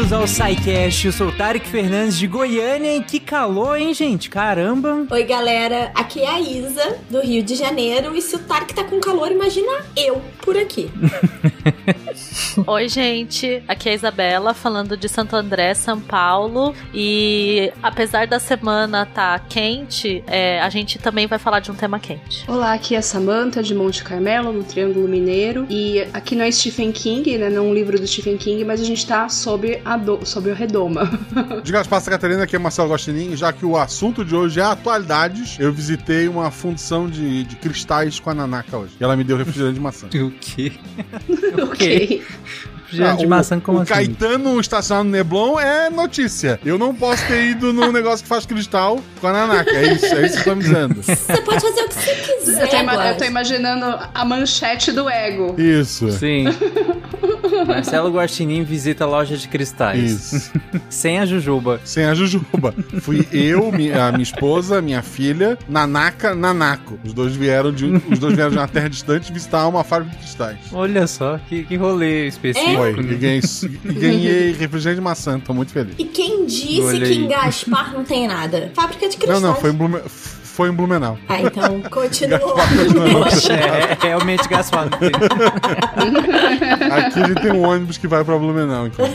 bem-vindos ao SciCast. Eu sou o Tarek Fernandes de Goiânia e que calor, hein, gente? Caramba! Oi, galera. Aqui é a Isa, do Rio de Janeiro. E se o Tarek tá com calor, imagina eu por aqui. Oi, gente. Aqui é a Isabela, falando de Santo André, São Paulo. E apesar da semana tá quente, é, a gente também vai falar de um tema quente. Olá, aqui é a Samantha, de Monte Carmelo, no Triângulo Mineiro. E aqui não é Stephen King, né? Não é um livro do Stephen King, mas a gente tá sobre, a do, sobre o Redoma. De Gaspar Catarina, aqui é Marcelo Gostinin. Já que o assunto de hoje é atualidades, eu visitei uma fundição de, de cristais com a Nanaka hoje. E ela me deu refrigerante de maçã. O quê? Ok. Refrigerante de maçã como o assim? Caetano estacionado no Neblon é notícia. Eu não posso ter ido no negócio que faz cristal com a Nanaka. É isso, é isso que eu tô me dizendo. Você pode fazer o que você quiser. Eu tô, ima- eu tô imaginando a manchete do ego. Isso. Sim. Marcelo Guaxinim visita a loja de cristais. Isso. Sem a Jujuba. Sem a Jujuba. Fui eu, a minha esposa, minha filha, Nanaka, Nanako. Os dois vieram de, os dois vieram de uma terra distante visitar uma fábrica de cristais. Olha só, que, que rolê específico. Foi. E ganhei, e ganhei refrigerante de maçã. Tô muito feliz. E quem disse que em Gaspar não tem nada? Fábrica de Não, cristais. não, foi em, Blume, foi em Blumenau. Ah, então continuou. É, é realmente Gaspar. não. Aqui a gente tem um ônibus que vai pra Blumenau, então.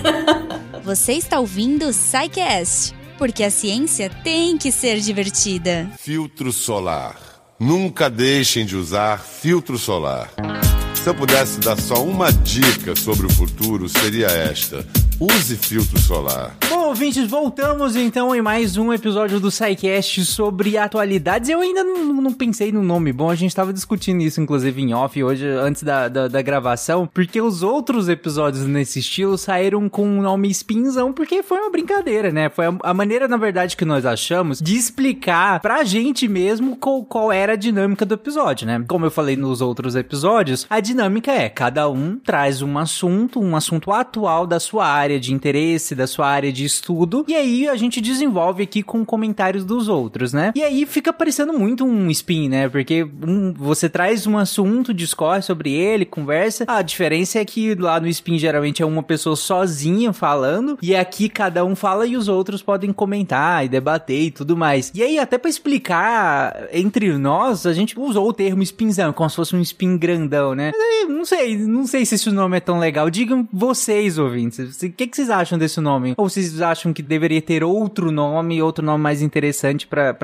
Você está ouvindo o SciCast, porque a ciência tem que ser divertida. Filtro solar. Nunca deixem de usar filtro solar. Se eu pudesse dar só uma dica sobre o futuro, seria esta: use filtro solar. Bom, ouvintes, voltamos então em mais um episódio do SciCast sobre atualidades. Eu ainda não, não pensei no nome bom, a gente tava discutindo isso, inclusive, em off hoje, antes da, da, da gravação, porque os outros episódios nesse estilo saíram com o nome Spinzão, porque foi uma brincadeira, né? Foi a, a maneira, na verdade, que nós achamos de explicar pra gente mesmo qual, qual era a dinâmica do episódio, né? Como eu falei nos outros episódios, a dinâmica é cada um traz um assunto, um assunto atual da sua área de interesse, da sua área de estudo, e aí a gente desenvolve aqui com comentários dos outros, né? E aí fica parecendo muito um spin, né? Porque um, você traz um assunto, discorre sobre ele, conversa. A diferença é que lá no spin geralmente é uma pessoa sozinha falando, e aqui cada um fala e os outros podem comentar e debater e tudo mais. E aí, até pra explicar entre nós, a gente usou o termo spinzão, como se fosse um spin grandão, né? Mas aí, não sei, não sei se esse nome é tão legal. Digam vocês, ouvintes, que, que vocês acham desse nome? Ou vocês acham que deveria ter outro nome, outro nome mais interessante pra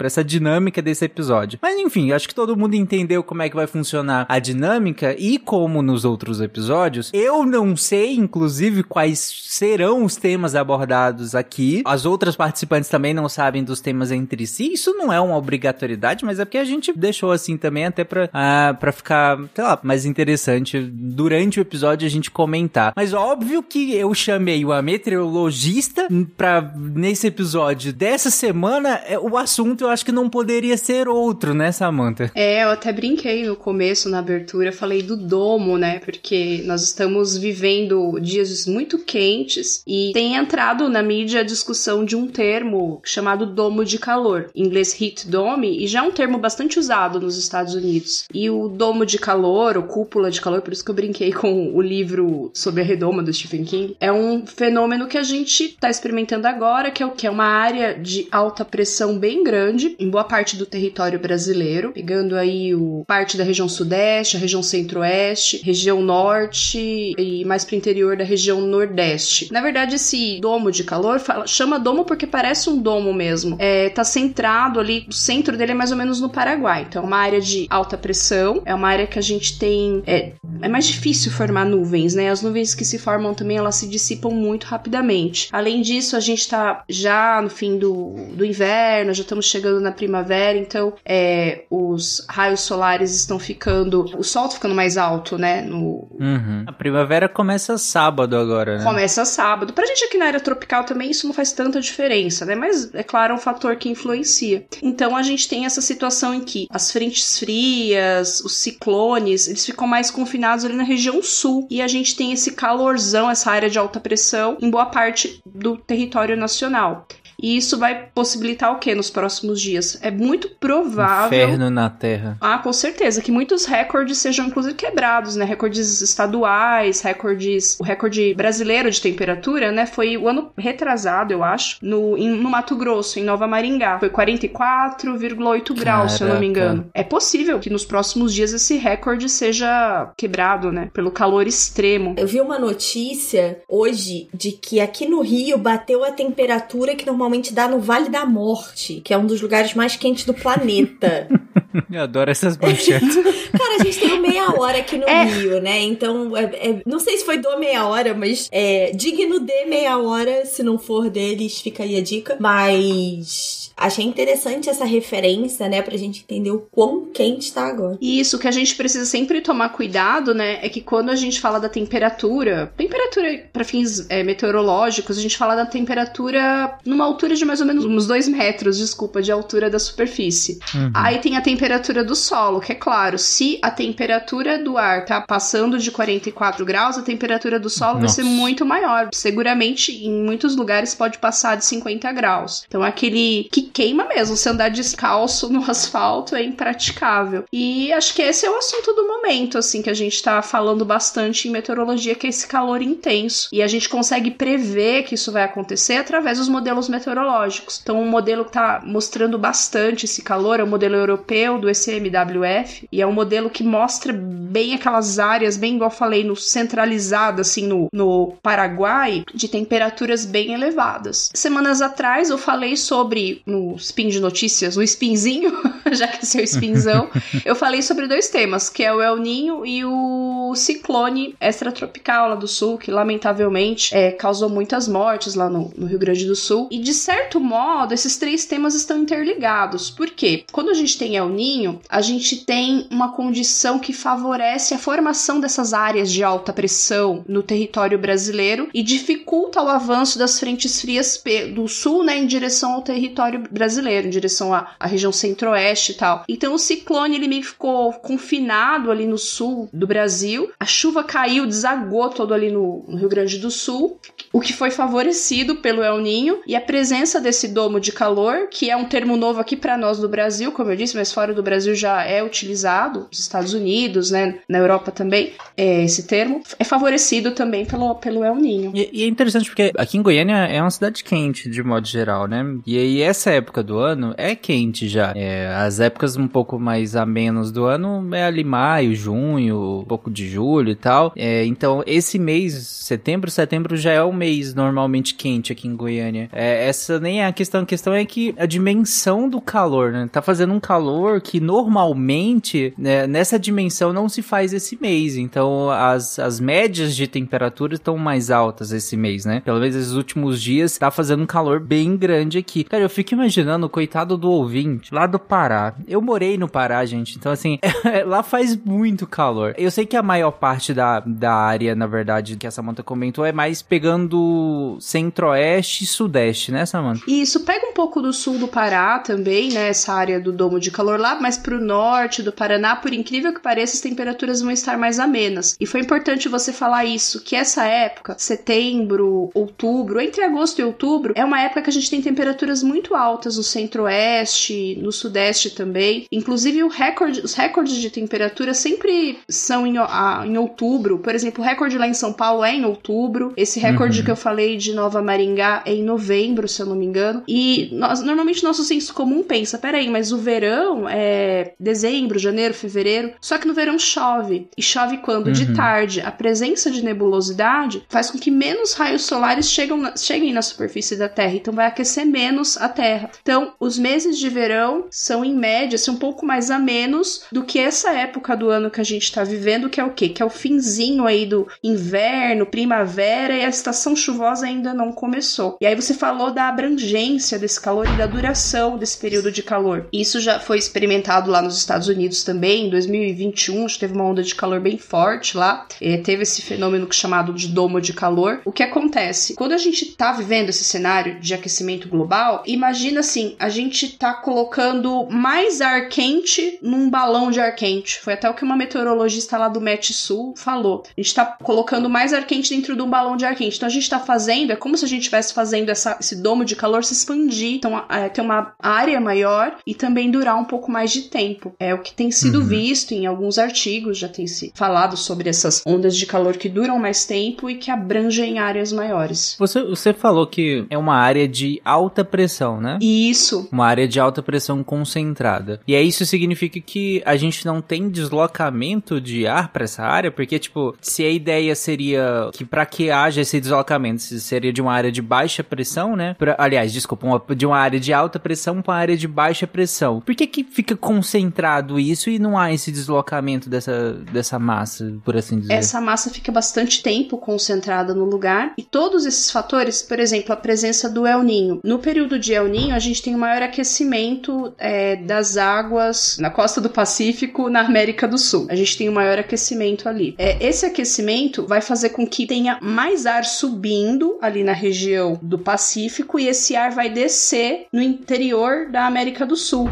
essa dinâmica desse episódio? Mas enfim, acho que todo mundo entendeu como é que vai funcionar a dinâmica e como nos outros episódios. Eu não sei, inclusive, quais serão os temas abordados aqui. As outras participantes também não sabem dos temas entre si. Isso não é uma obrigatoriedade, mas é porque a gente deixou assim também até pra, ah, pra ficar, sei lá, mais interessante durante o episódio a gente comentar. Mas óbvio que eu chamei uma meteorologista pra, nesse episódio dessa semana, é, o assunto eu acho que não poderia ser outro, né, Samantha? É, eu até brinquei no começo, na abertura, falei do domo, né? Porque nós estamos vivendo dias muito quentes e tem entrado na mídia a discussão de um termo chamado domo de calor, em inglês heat dome, e já é um termo bastante usado nos Estados Unidos. E o domo de calor, ou cúpula de calor, por isso que eu brinquei com o livro sobre a redoma do Stephen King, é um fenômeno que a gente está experimentando agora, que é o que? É uma área de alta pressão bem grande, em boa parte do território brasileiro, pegando aí o parte da região sudeste, a região centro-oeste, região norte e mais para o interior da região nordeste. Na verdade, esse domo de calor fala- chama domo porque parece um domo mesmo. É, tá centrado ali, o centro dele é mais ou menos no Paraguai. Então, é uma área de alta pressão, é uma área que a gente tem. É, é mais difícil formar nuvens, né? As nuvens que se formam também elas se dissipam muito rapidamente. Além disso, a gente tá já no fim do, do inverno, já estamos chegando na primavera, então é, os raios solares estão ficando. O sol tá ficando mais alto, né? No, Uhum. A primavera começa sábado agora, né? Começa sábado. Pra gente aqui na área tropical também isso não faz tanta diferença, né? Mas é claro, é um fator que influencia. Então a gente tem essa situação em que as frentes frias, os ciclones, eles ficam mais confinados ali na região sul. E a gente tem esse calorzão, essa área de alta pressão, em boa parte do território nacional. E isso vai possibilitar o que nos próximos dias? É muito provável. Inferno na Terra. Ah, com certeza, que muitos recordes sejam inclusive quebrados, né? Recordes estaduais, recordes. O recorde brasileiro de temperatura, né? Foi o ano retrasado, eu acho, no, em, no Mato Grosso, em Nova Maringá. Foi 44,8 graus, se eu não me engano. É possível que nos próximos dias esse recorde seja quebrado, né? Pelo calor extremo. Eu vi uma notícia hoje de que aqui no Rio bateu a temperatura que normalmente dá no Vale da Morte, que é um dos lugares mais quentes do planeta. Eu adoro essas manchetes. Cara, a gente tem meia hora aqui no É. Rio, né? Então, é- é- não sei se foi do meia hora, mas é digno de meia hora. Se não for deles, fica aí a dica. Mas achei interessante essa referência, né? Pra gente entender o quão quente tá agora. E isso que a gente precisa sempre tomar cuidado, né? É que quando a gente fala da temperatura, temperatura para fins é, meteorológicos, a gente fala da temperatura numa altura de mais ou menos uns 2 metros, desculpa, de altura da superfície. Uhum. Aí tem a temperatura do solo, que é claro, se a temperatura do ar tá passando de 44 graus, a temperatura do solo vai Nossa. ser muito maior. Seguramente, em muitos lugares, pode passar de 50 graus. Então, é aquele que queima mesmo. Se andar descalço no asfalto é impraticável. E acho que esse é o assunto do momento, assim, que a gente tá falando bastante em meteorologia, que é esse calor intenso. E a gente consegue prever que isso vai acontecer através dos modelos meteorológicos. Então, um modelo que tá mostrando bastante esse calor é o modelo europeu do ECMWF, e é um modelo que mostra bem aquelas áreas, bem igual falei, no centralizado, assim, no, no Paraguai, de temperaturas bem elevadas. Semanas atrás eu falei sobre, no Spin de Notícias, no Spinzinho, já que esse é o Spinzão, eu falei sobre dois temas, que é o El Ninho e o ciclone extratropical lá do sul, que lamentavelmente é, causou muitas mortes lá no, no Rio Grande do Sul. E de certo modo, esses três temas estão interligados. Por quê? Quando a gente tem El Ninho, a gente tem uma condição que favorece a formação dessas áreas de alta pressão no território brasileiro e dificulta o avanço das frentes frias do sul, né, em direção ao território brasileiro, em direção à, à região centro-oeste e tal. Então o ciclone ele meio que ficou confinado ali no sul do Brasil. A chuva caiu, desagou todo ali no, no Rio Grande do Sul, o que foi favorecido pelo El Ninho e a presença desse domo de calor, que é um termo novo aqui para nós do Brasil, como eu disse, mas fora do Brasil já é utilizado, nos Estados Unidos, né, na Europa também, é, esse termo, é favorecido também pelo, pelo El Ninho. E, e é interessante porque aqui em Goiânia é uma cidade quente, de modo geral, né? E aí essa época do ano é quente já. É, as épocas um pouco mais a menos do ano é ali maio, junho, um pouco de julho e tal. É, então esse mês, setembro, setembro já é o mês normalmente quente aqui em Goiânia. É, essa nem é a questão, a questão é que a dimensão do calor, né? Tá fazendo um calor que normalmente né, nessa dimensão não se faz esse mês. Então as, as médias de temperatura estão mais altas esse mês, né? Pelo menos esses últimos dias tá fazendo um calor bem grande aqui. Cara, eu fico imaginando coitado do ouvinte lá do Pará. Eu morei no Pará, gente. Então, assim, lá faz muito calor. Eu sei que a maior parte da, da área, na verdade, que a Samantha comentou é mais pegando centro-oeste e sudeste, né, Samantha? E isso pega um pouco do sul do Pará também, né? Essa área do domo de calor lá, mas pro norte do Paraná, por incrível que pareça, as temperaturas vão estar mais amenas. E foi importante você falar isso, que essa época, setembro, outubro, entre agosto e outubro, é uma época que a gente tem temperaturas muito altas no centro-oeste, no sudeste também. Inclusive, o recorde, os recordes de temperatura sempre são em, a- em outubro. Por exemplo, o recorde lá em São Paulo é em outubro. Esse recorde Uhum. que eu falei de Nova Maringá é em novembro, se eu não me engano. E nós, normalmente nosso senso comum pensa: peraí, mas o verão é dezembro, janeiro, fevereiro. Só que no verão chove. E chove quando? De Uhum. tarde. A presença de nebulosidade faz com que menos raios solares chegam na- cheguem na superfície da Terra. Então vai aquecer menos a Terra. Então, os meses de verão são, em média, assim, um pouco mais a menos do que essa época do ano que a gente tá vivendo, que é o quê? Que é o finzinho aí do inverno, primavera e a estação chuvosa ainda não começou. E aí você falou da abrangência desse calor e da duração desse período de calor. Isso já foi experimentado lá nos Estados Unidos também, em 2021, acho que teve uma onda de calor bem forte lá. Eh, teve esse fenômeno é chamado de domo de calor. O que acontece? Quando a gente tá vivendo esse cenário de aquecimento global, imagina assim, a gente tá colocando mais ar quente num balão de ar quente. Foi até o que uma meteorologista lá do Met Sul falou. A gente tá colocando mais ar quente dentro de um balão de ar quente. Então a gente tá fazendo, é como se a gente estivesse fazendo essa, esse domo de calor se expandir. Então é, ter uma área maior e também durar um pouco mais de tempo. É o que tem sido uhum. visto em alguns artigos, já tem se falado sobre essas ondas de calor que duram mais tempo e que abrangem áreas maiores. Você, você falou que é uma área de alta pressão, né? Isso. Uma área de alta pressão concentrada. E aí isso significa que a gente não tem deslocamento de ar para essa área, porque tipo, se a ideia seria que para que haja esse deslocamento, seria de uma área de baixa pressão, né? Pra, aliás, desculpa, uma, de uma área de alta pressão para uma área de baixa pressão. Por que que fica concentrado isso e não há esse deslocamento dessa, dessa massa, por assim dizer? Essa massa fica bastante tempo concentrada no lugar e todos esses fatores, por exemplo, a presença do El Ninho. No período de El Ninho, a gente tem um maior aquecimento é, das águas na costa do Pacífico, na América do Sul. A gente tem um maior aquecimento ali. É, esse aquecimento vai fazer com que tenha mais ar subindo ali na região do Pacífico e esse ar vai descer no interior da América do Sul.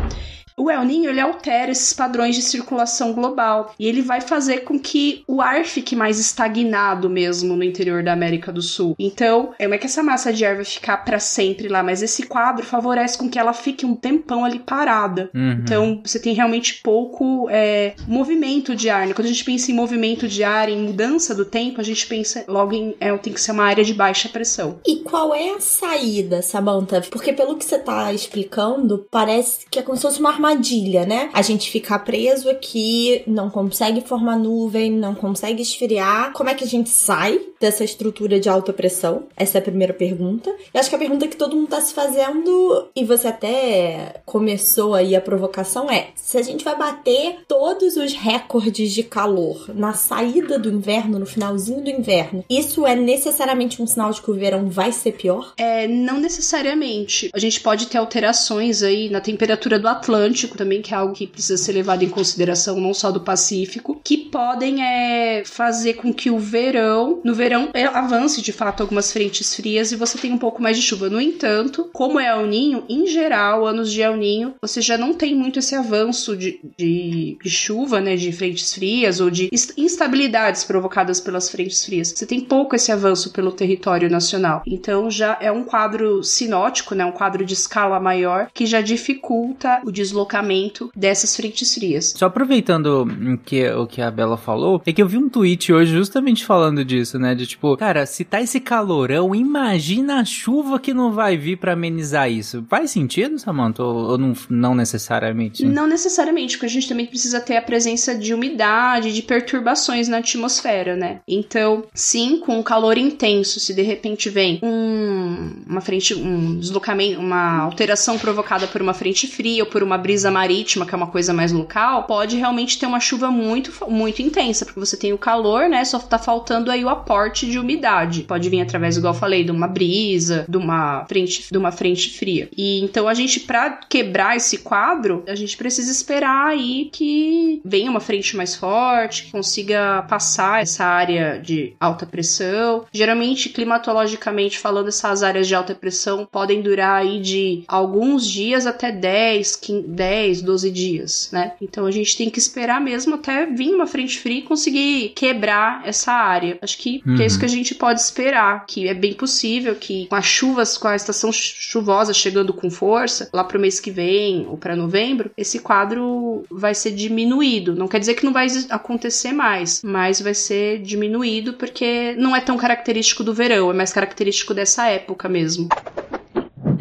O El Niño ele altera esses padrões de circulação global e ele vai fazer com que o ar fique mais estagnado mesmo no interior da América do Sul. Então, é que essa massa de ar vai ficar para sempre lá, mas esse quadro favorece com que ela fique um tempão ali parada. Uhum. Então, você tem realmente pouco é, movimento de ar. Né? Quando a gente pensa em movimento de ar, em mudança do tempo, a gente pensa logo em é, tem que ser uma área de baixa pressão. E qual é a saída, Samantha? Porque pelo que você tá explicando, parece que é como se fosse uma armadilha, né? A gente ficar preso aqui, não consegue formar nuvem, não consegue esfriar. Como é que a gente sai dessa estrutura de alta pressão? Essa é a primeira pergunta. Eu acho que a pergunta que todo mundo tá se fazendo, e você até começou aí a provocação, é: se a gente vai bater todos os recordes de calor na saída do inverno, no finalzinho do inverno, isso é necessariamente um sinal de que o verão vai ser pior? É, não necessariamente. A gente pode ter alterações aí na temperatura do Atlântico Atlântico também, que é algo que precisa ser levado em consideração, não só do Pacífico, que podem é, fazer com que o verão, no verão, é, avance de fato algumas frentes frias e você tenha um pouco mais de chuva. No entanto, como é El Ninho, em geral, anos de El Ninho, você já não tem muito esse avanço de, de, de chuva, né, de frentes frias ou de instabilidades provocadas pelas frentes frias. Você tem pouco esse avanço pelo território nacional. Então já é um quadro sinótico, né, um quadro de escala maior que já dificulta o deslocamento deslocamento dessas frentes frias. Só aproveitando que, o que a Bela falou, é que eu vi um tweet hoje justamente falando disso, né? De tipo, cara, se tá esse calorão, imagina a chuva que não vai vir para amenizar isso. Faz sentido, Samantha? Ou, ou não, não necessariamente? Não necessariamente, porque a gente também precisa ter a presença de umidade, de perturbações na atmosfera, né? Então, sim, com o calor intenso, se de repente vem um, uma frente, um deslocamento, uma alteração provocada por uma frente fria ou por uma brisa marítima, que é uma coisa mais local, pode realmente ter uma chuva muito, muito intensa, porque você tem o calor, né? Só tá faltando aí o aporte de umidade. Pode vir através, igual eu falei, de uma brisa, de uma frente, de uma frente fria. E então a gente, para quebrar esse quadro, a gente precisa esperar aí que venha uma frente mais forte, que consiga passar essa área de alta pressão. Geralmente, climatologicamente falando, essas áreas de alta pressão podem durar aí de alguns dias até 10, 15, 10, 12 dias, né? Então a gente tem que esperar mesmo até vir uma frente fria e conseguir quebrar essa área. Acho que, uhum. é isso uhum. que a gente pode esperar, que é bem possível que com as chuvas, com a estação chuvosa chegando com força, lá pro mês que vem ou para novembro, esse quadro vai ser diminuído. Não quer dizer que não vai acontecer mais, mas vai ser diminuído porque não é tão característico do verão, é mais característico dessa época mesmo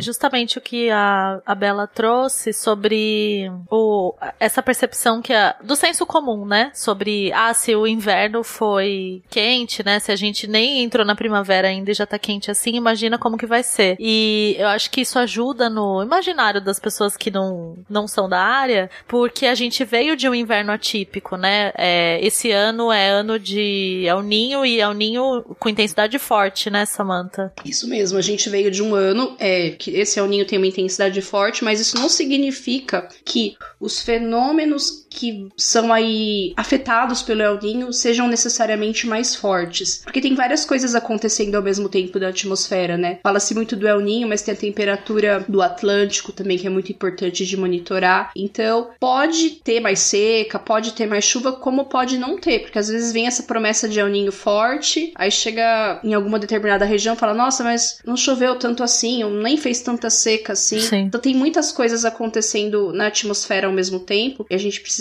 justamente o que a, a Bela trouxe sobre o, essa percepção que a, do senso comum, né? Sobre, ah, se o inverno foi quente, né? Se a gente nem entrou na primavera ainda e já tá quente assim, imagina como que vai ser. E eu acho que isso ajuda no imaginário das pessoas que não, não são da área, porque a gente veio de um inverno atípico, né? É, esse ano é ano de El Ninho e El Ninho com intensidade forte, né, Samantha? Isso mesmo, a gente veio de um ano é, que esse El Ninho tem uma intensidade forte, mas isso não significa que os fenômenos que são aí afetados pelo El Ninho sejam necessariamente mais fortes. Porque tem várias coisas acontecendo ao mesmo tempo na atmosfera, né? Fala-se muito do El Ninho, mas tem a temperatura do Atlântico também, que é muito importante de monitorar. Então, pode ter mais seca, pode ter mais chuva, como pode não ter, porque às vezes vem essa promessa de El Ninho forte, aí chega em alguma determinada região e fala: Nossa, mas não choveu tanto assim, ou nem fez tanta seca assim. Sim. Então, tem muitas coisas acontecendo na atmosfera ao mesmo tempo e a gente precisa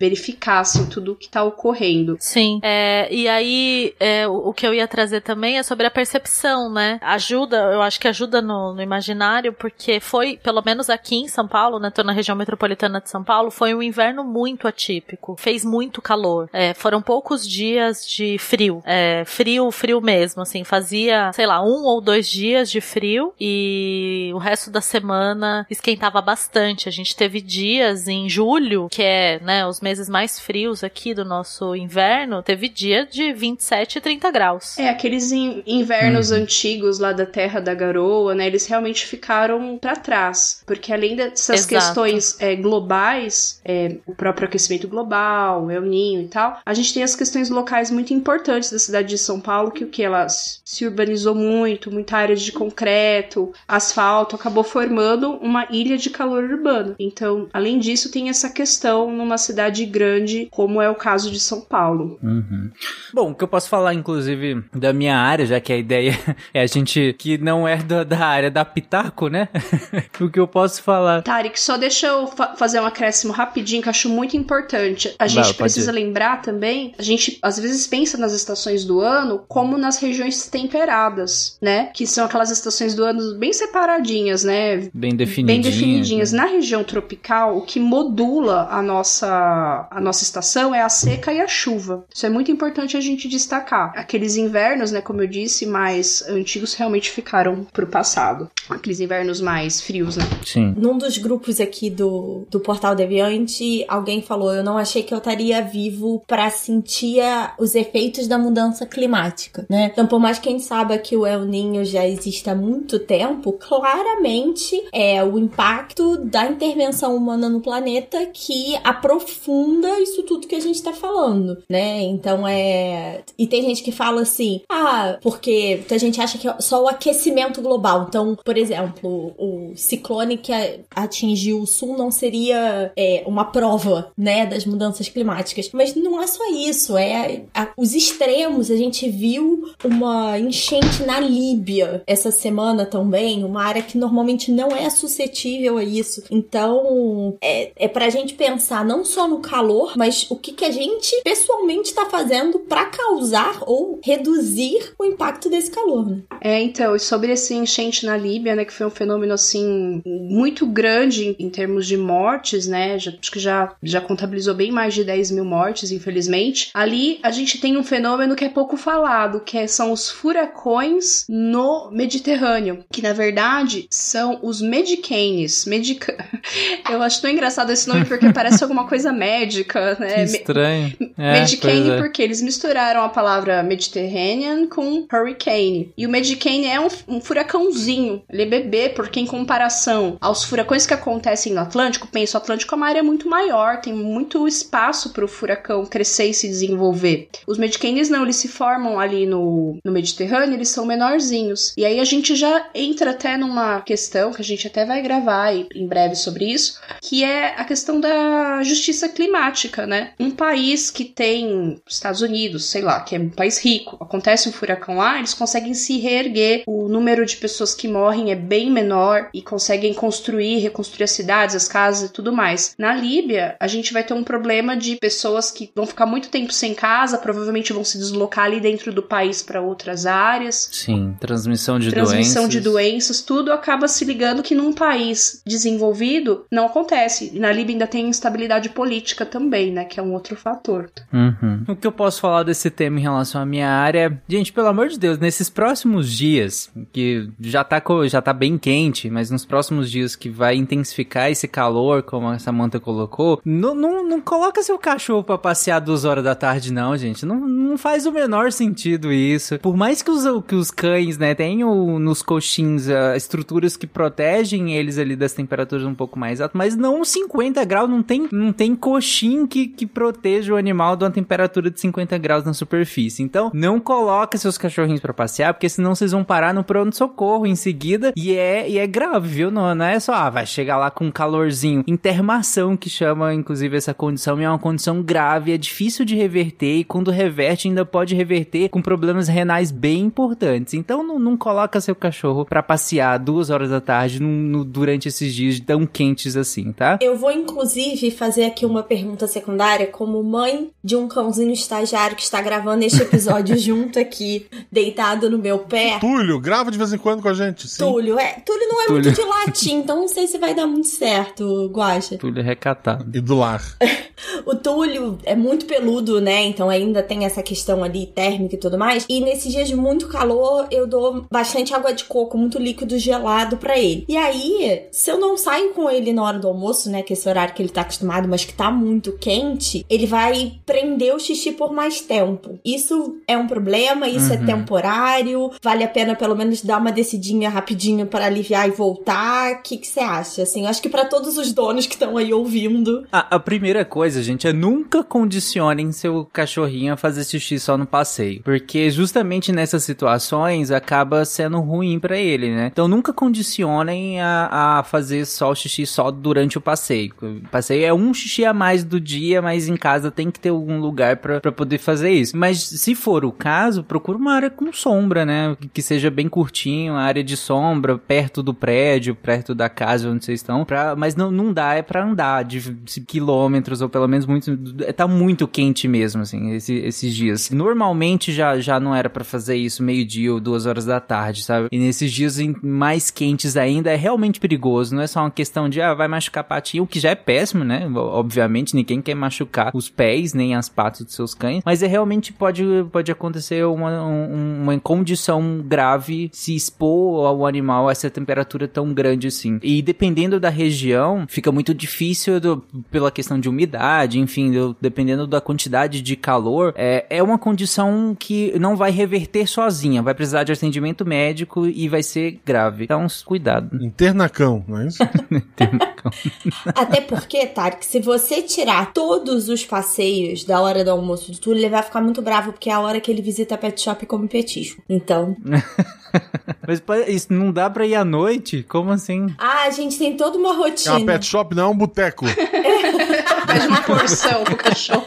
verificar assim, tudo o que tá ocorrendo. Sim. É, e aí, é, o o que eu ia trazer também é sobre a percepção, né? Ajuda, eu acho que ajuda no, no imaginário, porque foi, pelo menos aqui em São Paulo, né? Tô na região metropolitana de São Paulo, foi um inverno muito atípico. Fez muito calor. É, foram poucos dias de frio. É, frio, frio mesmo, assim. Fazia, sei lá, um ou dois dias de frio e o resto da semana esquentava bastante. A gente teve dias em julho, que é, né, os meses mais frios aqui do nosso inverno, teve dia de 27 e 30 graus. É, aqueles in- invernos antigos lá da Terra da Garoa, né? Eles realmente ficaram pra trás. Porque além dessas Exato. questões é, globais, é, o próprio aquecimento global, o El Ninho e tal, a gente tem as questões locais muito importantes da cidade de São Paulo, que o que? Ela s- se urbanizou muito, muita área de concreto, asfalto, acabou formando uma ilha de calor urbano. Então, além disso, tem essa questão numa cidade grande, como é o caso de São Paulo. Uhum. Bom, o que eu posso falar, inclusive, da minha área, já que a ideia é a gente que não é da, da área da Pitaco, né? o que eu posso falar. Tarek, só deixa eu fa- fazer um acréscimo rapidinho que eu acho muito importante. A gente precisa lembrar também, a gente às vezes pensa nas estações do ano como nas regiões temperadas, né? Que são aquelas estações do ano bem separadinhas, né? Bem Bem definidinho. definidinhas. Na região tropical, o que modula a nossa, a nossa estação é a seca e a chuva. Isso é muito importante a gente destacar. Aqueles invernos, né, como eu disse, mais antigos realmente ficaram pro passado. Aqueles invernos mais frios, né? Sim. Num dos grupos aqui do, do Portal Deviante, alguém falou: Eu não achei que eu estaria vivo pra sentir os efeitos da mudança climática, né? Então, por mais que gente saiba que o El Ninho já existe há muito tempo, claramente é o impacto da intervenção humana no planeta que aprofunda isso tudo que a gente tá falando, né? Então é. E tem gente que fala assim: ah, porque a gente acha que é só o aquecimento global. Então, por exemplo, o ciclone que atingiu o sul não seria é, uma prova, né, das mudanças climáticas. Mas não é só isso, é a- os extremos. A gente viu uma enchente na Líbia essa semana também, uma área que normalmente não é suscetível a isso. Então, é, é pra gente pensar não só no calor, mas o que, que a gente pessoalmente tá fazendo pra causar ou reduzir o impacto desse calor, né? É, então, e sobre esse enchente na Líbia, né, que foi um fenômeno, assim, muito grande em, termos de mortes, né, já- acho que já, já contabilizou bem mais de 10 mil mortes, infelizmente. Ali, a gente tem um fenômeno que é pouco falado, que é- são os furacões no Mediterrâneo, que, na verdade, são os medicanes. Medica... Eu acho tão engraçado esse nome, porque parece alguma coisa médica, né? Que Me- estranho. É, Medicane, é. porque eles misturaram a palavra Mediterranean com Hurricane. E o Medicane é um, um furacãozinho. Ele é bebê, porque em comparação aos furacões que acontecem no Atlântico, pensa, o Atlântico é uma área muito maior, tem muito espaço para o furacão crescer e se desenvolver. Os Medicanes não, eles se formam ali no, no Mediterrâneo, eles são menorzinhos. E aí a gente já entra até numa questão que a gente até vai gravar em breve sobre isso, que é a questão da justiça climática, né? Um país que tem Estados Unidos, sei lá, que é um país rico, acontece um furacão lá, eles conseguem se reerguer, o número de pessoas que morrem é bem menor e conseguem construir, reconstruir as cidades, as casas e tudo mais. Na Líbia, a gente vai ter um problema de pessoas que vão ficar muito tempo sem casa, provavelmente vão se deslocar ali dentro do país para outras áreas Sim, transmissão de transmissão doenças. de doenças, tudo acaba se ligando que num país desenvolvido não acontece. E na Líbia ainda tem instabilidade política também, né? Que é um outro fator. Uhum. O que eu posso falar desse tema em relação à minha área? Gente, pelo amor de Deus, nesses próximos dias, que já tá, já tá bem quente, mas nos próximos dias que vai intensificar esse calor, como a Samantha colocou, não, não, não coloca seu cachorro pra passear duas horas da tarde, não, gente. Não, não faz o menor sentido isso. Por mais que os, que os cães, né, tenham nos coxins ah, estruturas que protegem eles ali das temperaturas um pouco mais altas, mas não 50 graus, não tem, não tem coxim que, que proteja o animal de uma temperatura de 50 graus na superfície. Então, não coloca seus cachorrinhos para passear, porque senão vocês vão parar no pronto-socorro em seguida. E é, e é grave, viu? Não, não é só, ah, vai chegar lá com um calorzinho. Intermação que chama, inclusive, essa condição, e é uma condição grave, é difícil de reverter, e quando reverte, ainda pode reverter com problemas renais bem importantes. Então, não, não coloca seu cachorro para passear duas horas da tarde no, no, durante esses dias tão quentes assim, tá? Eu vou, inclusive, fazer aqui uma pergunta secundária, como mãe de um cãozinho estagiário que está gravando este episódio junto aqui, deitado no meu pé. Túlio, grava de vez em quando com a gente. Sim. Túlio, é. Túlio não é Túlio. muito de latim, então não sei se vai dar muito certo, Guaxa. Túlio recatado. E do lar. O Túlio é muito peludo, né? Então ainda tem essa questão ali térmica e tudo mais. E nesses dias de muito calor, eu dou bastante água de coco, muito líquido gelado pra ele. E aí, se eu não saio com ele na hora do almoço, né? Que é esse horário que ele tá acostumado, mas que tá muito quente, ele vai prender o xixi por mais tempo. Isso é um problema, isso é temporário. Vale a pena pelo menos dar uma descidinha rapidinho para aliviar e voltar. O que você acha? Assim, eu acho que pra todos os donos que estão aí ouvindo, A, a primeira coisa, gente, é nunca condicionem seu cachorrinho a fazer xixi só no passeio. Porque justamente nessas situações acaba sendo ruim pra ele, né? Então nunca condicionem a, a fazer só o xixi só durante o passeio. O passeio é um xixi a mais do dia, mas em casa tem que ter algum lugar pra poder fazer isso. Mas se for o caso, procura uma área com sombra, né? Que- seja bem curtinho, a área de sombra, perto do prédio, perto da casa onde vocês estão. Pra, mas não, não dá, é pra andar de quilômetros, ou pelo menos muito. Tá muito quente mesmo, assim, esse- esses dias. Normalmente já, já não era pra fazer isso meio-dia ou duas horas da tarde, sabe? E nesses dias mais quentes ainda é realmente perigoso. Não é só uma questão de, ah, vai machucar a patinha, o que já é péssimo, né? Obviamente, ninguém quer machucar os pés nem as patas dos seus cães, mas é realmente pode, pode acontecer uma, um- uma condição grave se expor ao animal a essa temperatura tão grande assim. E dependendo da região, fica muito difícil do- pela questão de umidade, enfim, do- dependendo da quantidade de calor, é, é uma condição que não vai reverter sozinha, vai precisar de atendimento médico e vai ser grave. Então, cuidado. Internacão, não é isso? Até porque, Tarek, se você tirar todos os passeios da hora do almoço do Túlio, ele vai ficar muito bravo, porque é a hora que ele visita a pet shop e come petisco. Então. Mas isso não dá pra ir à noite? Como assim? Ah, a gente tem toda uma É uma rotina. pet shop, não é um boteco. Faz uma porção pro cachorro.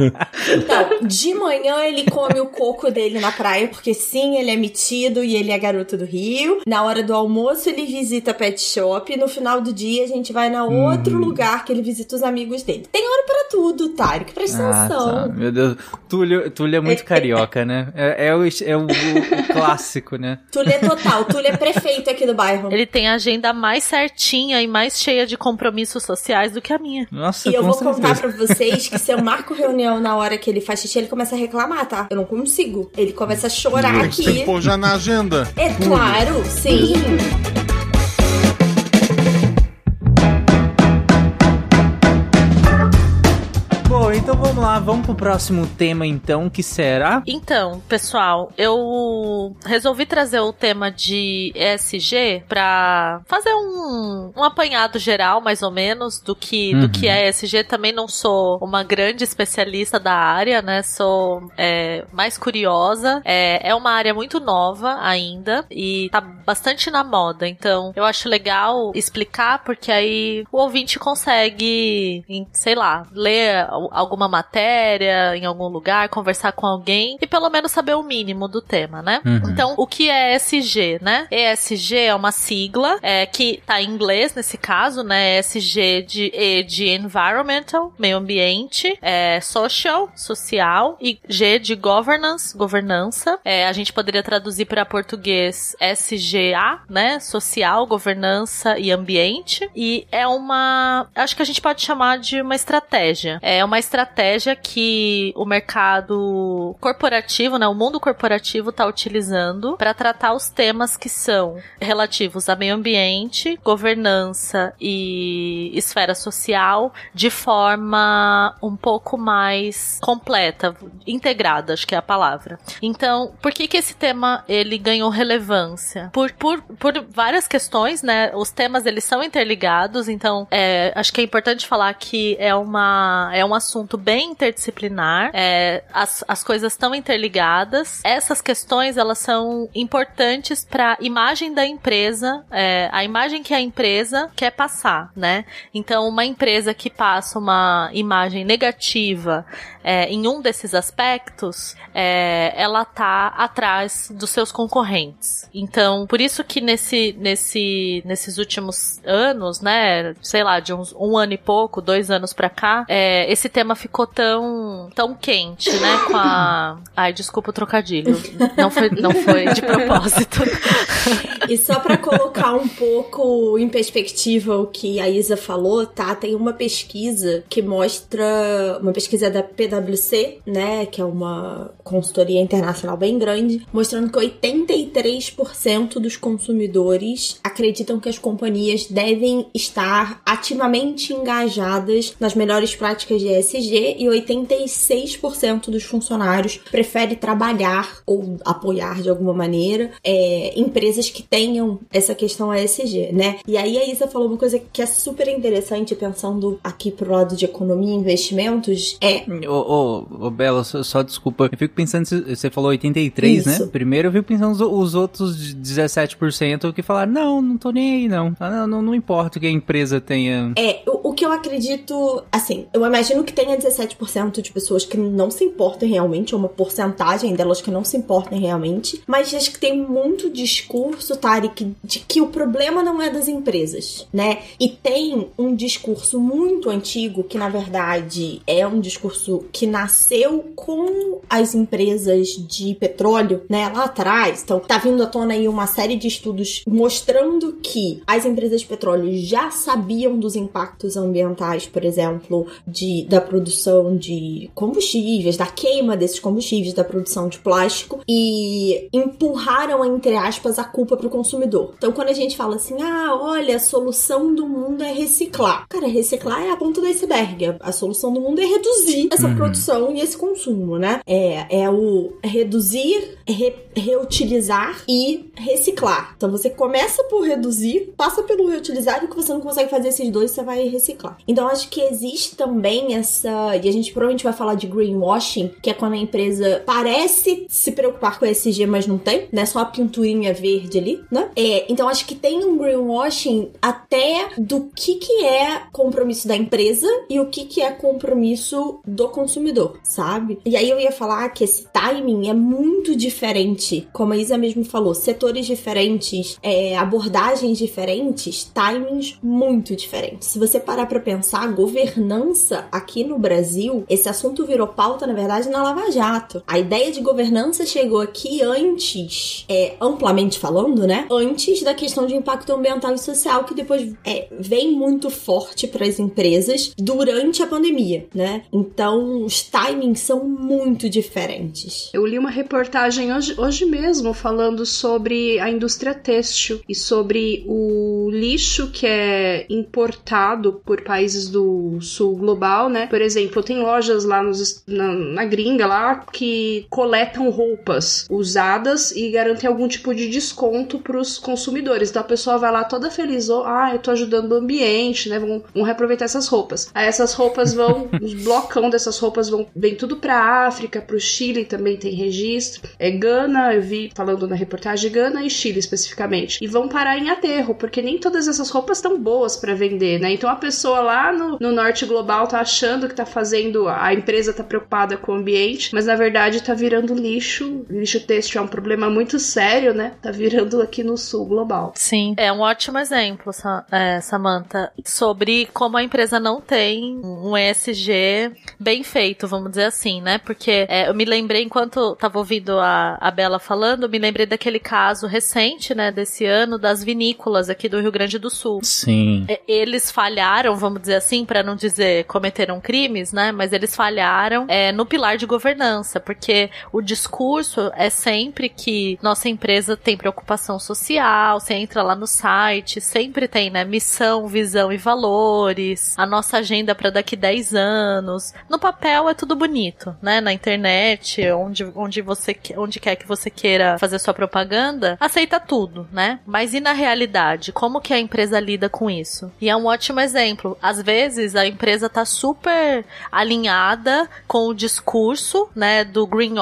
Então, de manhã ele come o coco dele na praia, porque sim, ele é metido e ele é garoto do Rio. Na hora do almoço ele visita a pet shop. No final do dia a gente vai na outro Uhum. lugar que ele visita os amigos dele. Tem hora pra tudo, Tarek, presta Ah, atenção. tá. Meu Deus. Túlio, Túlio é muito carioca, né? É, é o, é o- o clássico, né? Túlio é total, Túlio é prefeito aqui do bairro. Ele tem a agenda mais certinha e mais cheia de compromissos sociais do que a minha. Nossa, E eu vou contar pra vocês que se eu marco reunião na hora que ele faz xixi, ele começa a reclamar, tá? Eu não consigo. Ele começa a chorar Tem que aqui. pôr já na agenda. É claro, sim. Bom, então vamos lá, vamos pro próximo tema então, que será? Então, pessoal, eu resolvi trazer o tema de ESG pra fazer um, um apanhado geral, mais ou menos, do que, do Uhum. que é ESG. Também não sou uma grande especialista da área, né? Sou é, mais curiosa. É, é uma área muito nova ainda e tá bastante na moda. Então, eu acho legal explicar, porque aí o ouvinte consegue, sei lá, ler alguma matéria em algum lugar, conversar com alguém e pelo menos saber o mínimo do tema, né? Uhum. Então, o que é ESG, né? ESG é uma sigla é, que tá em inglês nesse caso, né? ESG de, E de environmental, meio ambiente, é, social, social, e G de governance, governança. É, a gente poderia traduzir para português SGA, né? Social, governança e ambiente. E é uma, acho que a gente pode chamar de uma estratégia. É uma estratégia estratégia que o mercado corporativo, né, o mundo corporativo está utilizando para tratar os temas que são relativos a meio ambiente, governança e esfera social de forma um pouco mais completa, integrada, acho que é a palavra. Então, por que que esse tema ele ganhou relevância? Por, por, por várias questões, né? Os temas eles são interligados, então é, acho que é importante falar que é uma é um assunto bem interdisciplinar. É, as, as coisas estão interligadas. Essas questões elas são importantes para a imagem da empresa, é, a imagem que a empresa quer passar, né? Então, uma empresa que passa uma imagem negativa é, em um desses aspectos, é, ela tá atrás dos seus concorrentes. Então, por isso que nesse, nesse, nesses últimos anos, né, sei lá, de uns um ano e pouco, dois anos pra cá, é, esse tema ficou tão, tão quente, né, com a... Ai, desculpa o trocadilho. Não foi, não foi de propósito. E só para colocar um pouco em perspectiva o que a Isa falou, tá? Tem uma pesquisa que mostra, uma pesquisa da PwC, né, que é uma consultoria internacional bem grande, mostrando que 83% dos consumidores acreditam que as companhias devem estar ativamente engajadas nas melhores práticas de ESG e 86% dos funcionários prefere trabalhar ou apoiar de alguma maneira é, empresas que tenham essa questão ESG, né? E aí a Isa falou uma coisa que é super interessante pensando aqui pro lado de economia e investimentos é Ô, ô, ô, Bela, só, só desculpa. Eu fico pensando, se- você falou 83, Isso. né? Primeiro eu fico pensando os, os outros de 17% que falaram, não, não tô nem aí, não. Não, não, não importa o que a empresa tenha. É, o, o que eu acredito, assim, eu imagino que tenha 17% de pessoas que não se importam realmente, ou uma porcentagem delas que não se importam realmente, mas acho que tem muito discurso, Tarek, de que o problema não é das empresas, né? E tem um discurso muito antigo, que na verdade é um discurso que nasceu com as empresas de petróleo, né, lá atrás. Então, tá vindo à tona aí uma série de estudos mostrando que as empresas de petróleo já sabiam dos impactos ambientais, por exemplo, de, da produção de combustíveis, da queima desses combustíveis, da produção de plástico e empurraram, entre aspas, a culpa pro consumidor. Então, quando a gente fala assim, ah, olha, a solução do mundo é reciclar. Cara, reciclar é a ponta do iceberg. A, solução do mundo é reduzir essa produção e esse consumo, né? É, é o reduzir, re- reutilizar e reciclar. Então, você começa por reduzir, passa pelo reutilizar e que você não consegue fazer esses dois, você vai reciclar. Então, acho que existe também essa. E a gente provavelmente vai falar de greenwashing, que é quando a empresa parece se preocupar com ESG, mas não tem, né? Só a pinturinha verde ali, né? É, então, acho que tem um greenwashing até do que, que é compromisso da empresa e o que, que é compromisso do consumidor, sabe? E aí eu ia falar que esse timing é muito diferente, como a Isa mesmo falou, setores diferentes, é, abordagens diferentes, timings muito diferentes. Se você parar pra pensar, governança aqui no Brasil, esse assunto virou pauta, na verdade, na Lava Jato. A ideia de governança chegou aqui antes, é, amplamente falando, né? Antes da questão de impacto ambiental e social, que depois é, vem muito forte para as empresas durante a pandemia, né? Então, os timings são muito diferentes. Eu li uma reportagem hoje, hoje mesmo falando sobre a indústria têxtil e sobre o lixo que é importado por países do sul global, né? Por exemplo, tem lojas lá nos, na, na gringa lá que coletam roupas usadas e garantem algum tipo de desconto para os consumidores. Então a pessoa vai lá toda feliz, oh, ah, eu tô ajudando o ambiente, né? Vamos, vamos reaproveitar essas roupas. Aí essas roupas vão, os blocão dessas roupas vão vem tudo pra África, pro Chile também tem registro. É Gana, eu vi falando na reportagem Gana e Chile especificamente. E vão parar em aterro, porque nem todas essas roupas estão boas para vender, né? Então a pessoa lá no, no norte global tá achando que tá fazendo, a empresa tá preocupada com o ambiente, mas na verdade tá virando lixo. Lixo têxtil é um problema muito sério, né? Tá virando aqui no sul global. Sim, é um ótimo exemplo, é, Samantha, sobre como a empresa não tem um ESG bem feito, vamos dizer assim, né? Porque é, eu me lembrei, enquanto tava ouvindo a, a Bela falando, eu me lembrei daquele caso recente, né, desse ano, das vinícolas aqui do Rio Grande do Sul. Sim. E- Eles falharam, vamos dizer assim, para não dizer cometeram crimes, né? Mas eles falharam é, no pilar de governança, porque o discurso é sempre que nossa empresa tem preocupação social. Você entra lá no site, sempre tem, né? Missão, visão e valores. A nossa agenda para daqui 10 anos. No papel é tudo bonito, né? Na internet, onde, onde você onde quer que você queira fazer sua propaganda, aceita tudo, né? Mas e na realidade, como que a empresa lida com isso? E é um ótimo exemplo. Às vezes a empresa tá super alinhada com o discurso, né, do green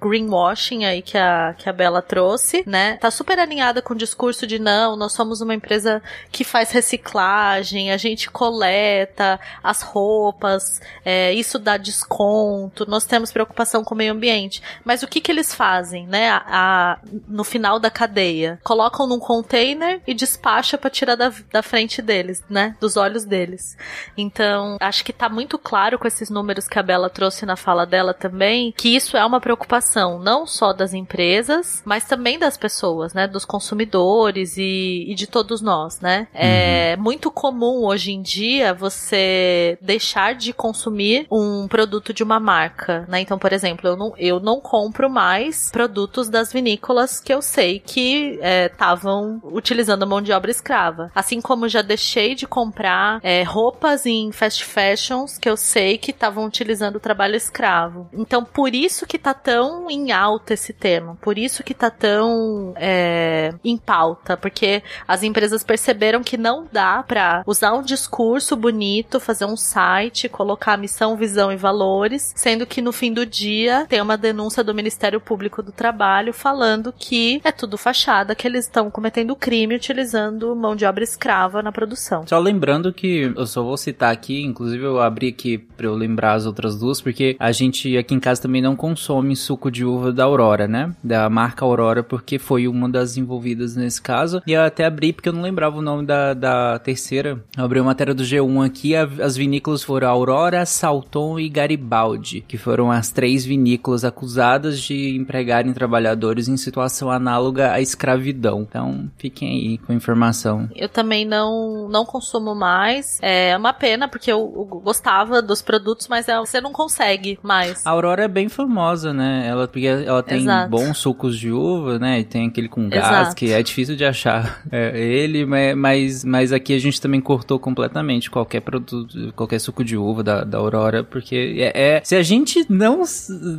greenwashing aí que a, que a Bela trouxe, né? Tá super alinhada com o discurso de não, nós somos uma empresa que faz reciclagem, a gente coleta as roupas, é, isso dá desconto, nós temos preocupação com o meio ambiente. Mas o que que eles fazem, né? A, a- no final da cadeia, colocam num container e despacha pra tirar da, da frente deles, né? Dos olhos deles. Então, acho que tá muito claro com esses números que a Bela trouxe na fala dela também, que isso é uma preocupação não só das empresas, mas também das pessoas, né? Dos consumidores e, e de todos nós, né? É muito comum hoje em dia você deixar de consumir um produto de uma marca, né? Então, por exemplo, eu não, eu não compro mais produtos das vinícolas que eu sei que estavam utilizando mão de obra escrava. Assim como já deixei de comprar é, roupas em fast fashions que eu sei que estavam utilizando o trabalho escravo. Então, por isso que tá tão em alta esse tema, por isso que tá tão é, em pauta, porque as empresas perceberam que não dá pra usar um discurso bonito, fazer um site, colocar missão, visão e valores, sendo que no fim do dia tem uma denúncia do Ministério Público do Trabalho falando que é tudo fachada, que eles estão cometendo crime utilizando mão de obra escrava na produção. Só lembrando que eu só vou citar aqui, inclusive eu abri aqui pra eu lembrar as outras duas, porque a gente aqui em casa também não consome suco de uva da Aurora, né? Da marca Aurora, porque foi uma das envolvidas nesse caso. E eu até abri porque eu não lembrava o nome da, da terceira. Eu abri uma matéria do G1 aqui, a- as vinícolas foram Aurora, Salton e Garibaldi, que foram as três vinícolas acusadas de empregarem trabalhadores em situação análoga à escravidão. Então, fiquem aí com a informação. Eu também não, não consumo mais. É uma pena, porque eu, eu gostava dos produtos, mas é- você não consegue mais. A Aurora é bem famosa, né? Ela, porque ela tem Exato. bons sucos de uva, né? E tem aquele com gás, Exato. que é difícil de achar é, ele, ma- mas, mas aqui a gente também cortou completamente qualquer produto, qualquer suco de uva da, da Aurora, porque é, é- se a gente não,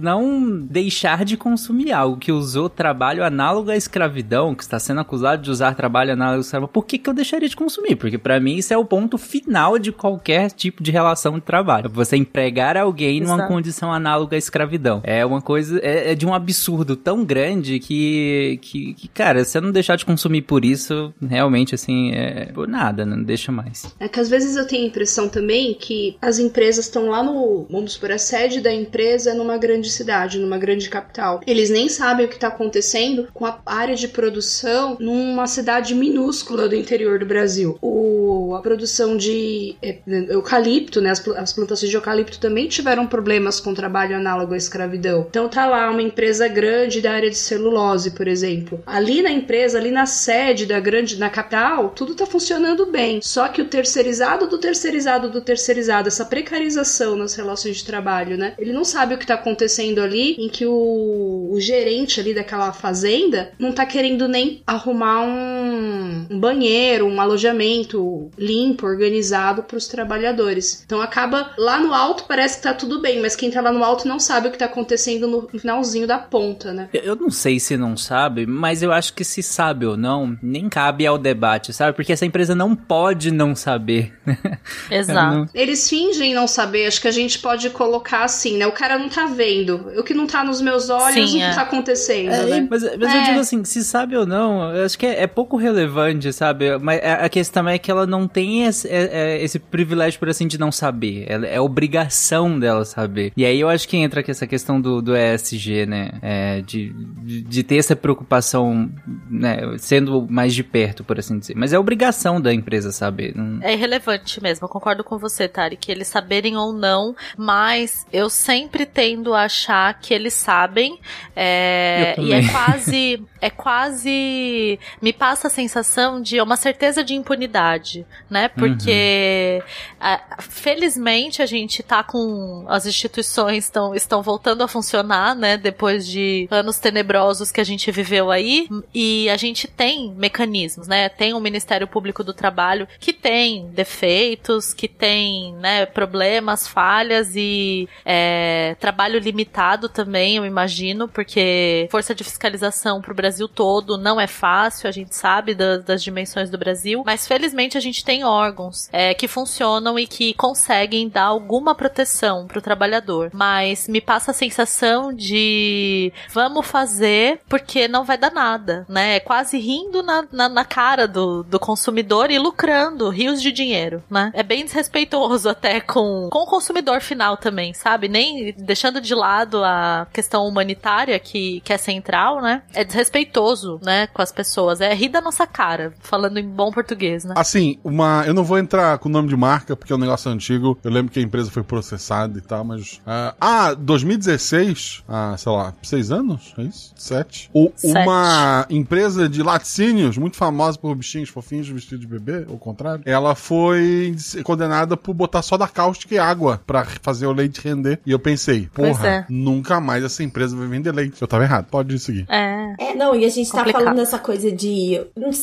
não deixar de consumir algo que usou trabalho análogo à escravidão, que está sendo acusado de usar trabalho análogo à escravidão, por que, que eu deixaria de consumir? Porque pra mim isso é o ponto final de qualquer tipo de relação de trabalho. Você empregar alguém numa Exato. condição análoga à escravidão. É uma coisa, é, é de um absurdo tão grande que, que, que, cara, se eu não deixar de consumir por isso, realmente, assim, é por nada, não deixa mais. É que às vezes eu tenho a impressão também que as empresas estão lá no, vamos supor, a sede da empresa é numa grande cidade, numa grande capital. Eles nem sabem o que está acontecendo com a área de produção numa cidade minúscula do interior do Brasil. O, a produção de é, eucalipto, né, as, as plantações de eucalipto também tiveram problemas com trabalho análogo à escravidão. Então tá lá uma empresa grande da área de celulose, por exemplo. Ali na empresa, ali na sede da grande, na capital, tudo tá funcionando bem. Só que o terceirizado do terceirizado do terceirizado, essa precarização nas relações de trabalho, né? Ele não sabe o que tá acontecendo ali, em que o, o gerente ali daquela fazenda não tá querendo nem arrumar um, um banheiro, um alojamento limpo, organizado para os trabalhadores. Então acaba lá no alto parece que tá tudo bem, mas quem tá lá no alto não sabe o que tá acontecendo no finalzinho da ponta, né? Eu- Eu não sei se não sabe, mas eu acho que se sabe ou não, nem cabe ao debate, sabe? Porque essa empresa não pode não saber. Exato. Não- Eles fingem não saber, acho que a gente pode colocar assim, né? O cara não tá vendo. O que não tá nos meus olhos Sim, não é. tá acontecendo, É, né? mas mas É. eu digo assim, se sabe ou não, eu acho que é, é pouco relevante, sabe? Mas a a questão é que ela não tem esse, é- é esse privilégio, por assim, de não saber. Ela- é obrigação dela saber. E aí eu acho que entra aqui essa questão do, do ESG, né? É, de, de, de ter essa preocupação, né? Sendo mais de perto, por assim dizer. Mas é obrigação da empresa saber. Não... É irrelevante mesmo, eu concordo com você, Tari, que eles saberem ou não, mas eu sempre tendo a achar que eles sabem. é, e é quase. É quase. Me passa a sensação de de uma certeza de impunidade, né? Porque a- felizmente a gente tá com as instituições estão estão voltando a funcionar, né? Depois de anos tenebrosos que a gente viveu aí e a gente tem mecanismos, né? Tem o Ministério Público do Trabalho que tem defeitos, que tem, né, problemas, falhas e é, trabalho limitado também, eu imagino, porque força de fiscalização pro Brasil todo não é fácil, a gente sabe da- das dimensões do Brasil, mas felizmente a gente tem órgãos é, que funcionam e que conseguem dar alguma proteção pro trabalhador. Mas me passa a sensação de vamos fazer porque não vai dar nada, né? É quase rindo na, na, na cara do, do consumidor e lucrando rios de dinheiro, né? É bem desrespeitoso até com, com o consumidor final também, sabe? Nem deixando de lado a questão humanitária que, que é central, né? É desrespeitoso, né, com as pessoas. É rir da nossa cara, falando em bom português, né? Assim, uma. Eu não vou entrar com o nome de marca, porque é um negócio antigo. Eu lembro que a empresa foi processada e tal, mas. ah, ah, 2016, ah, sei lá, seis anos? É isso? Sete. O- Sete. Uma empresa de laticínios, muito famosa por bichinhos fofinhos vestidos de bebê, ou contrário, ela foi condenada por botar soda cáustica e água pra fazer o leite render. E eu pensei, porra, é. nunca mais essa empresa vai vender leite. Eu tava errado. Pode seguir. É. É, não, e a gente tá Complicado. falando dessa coisa de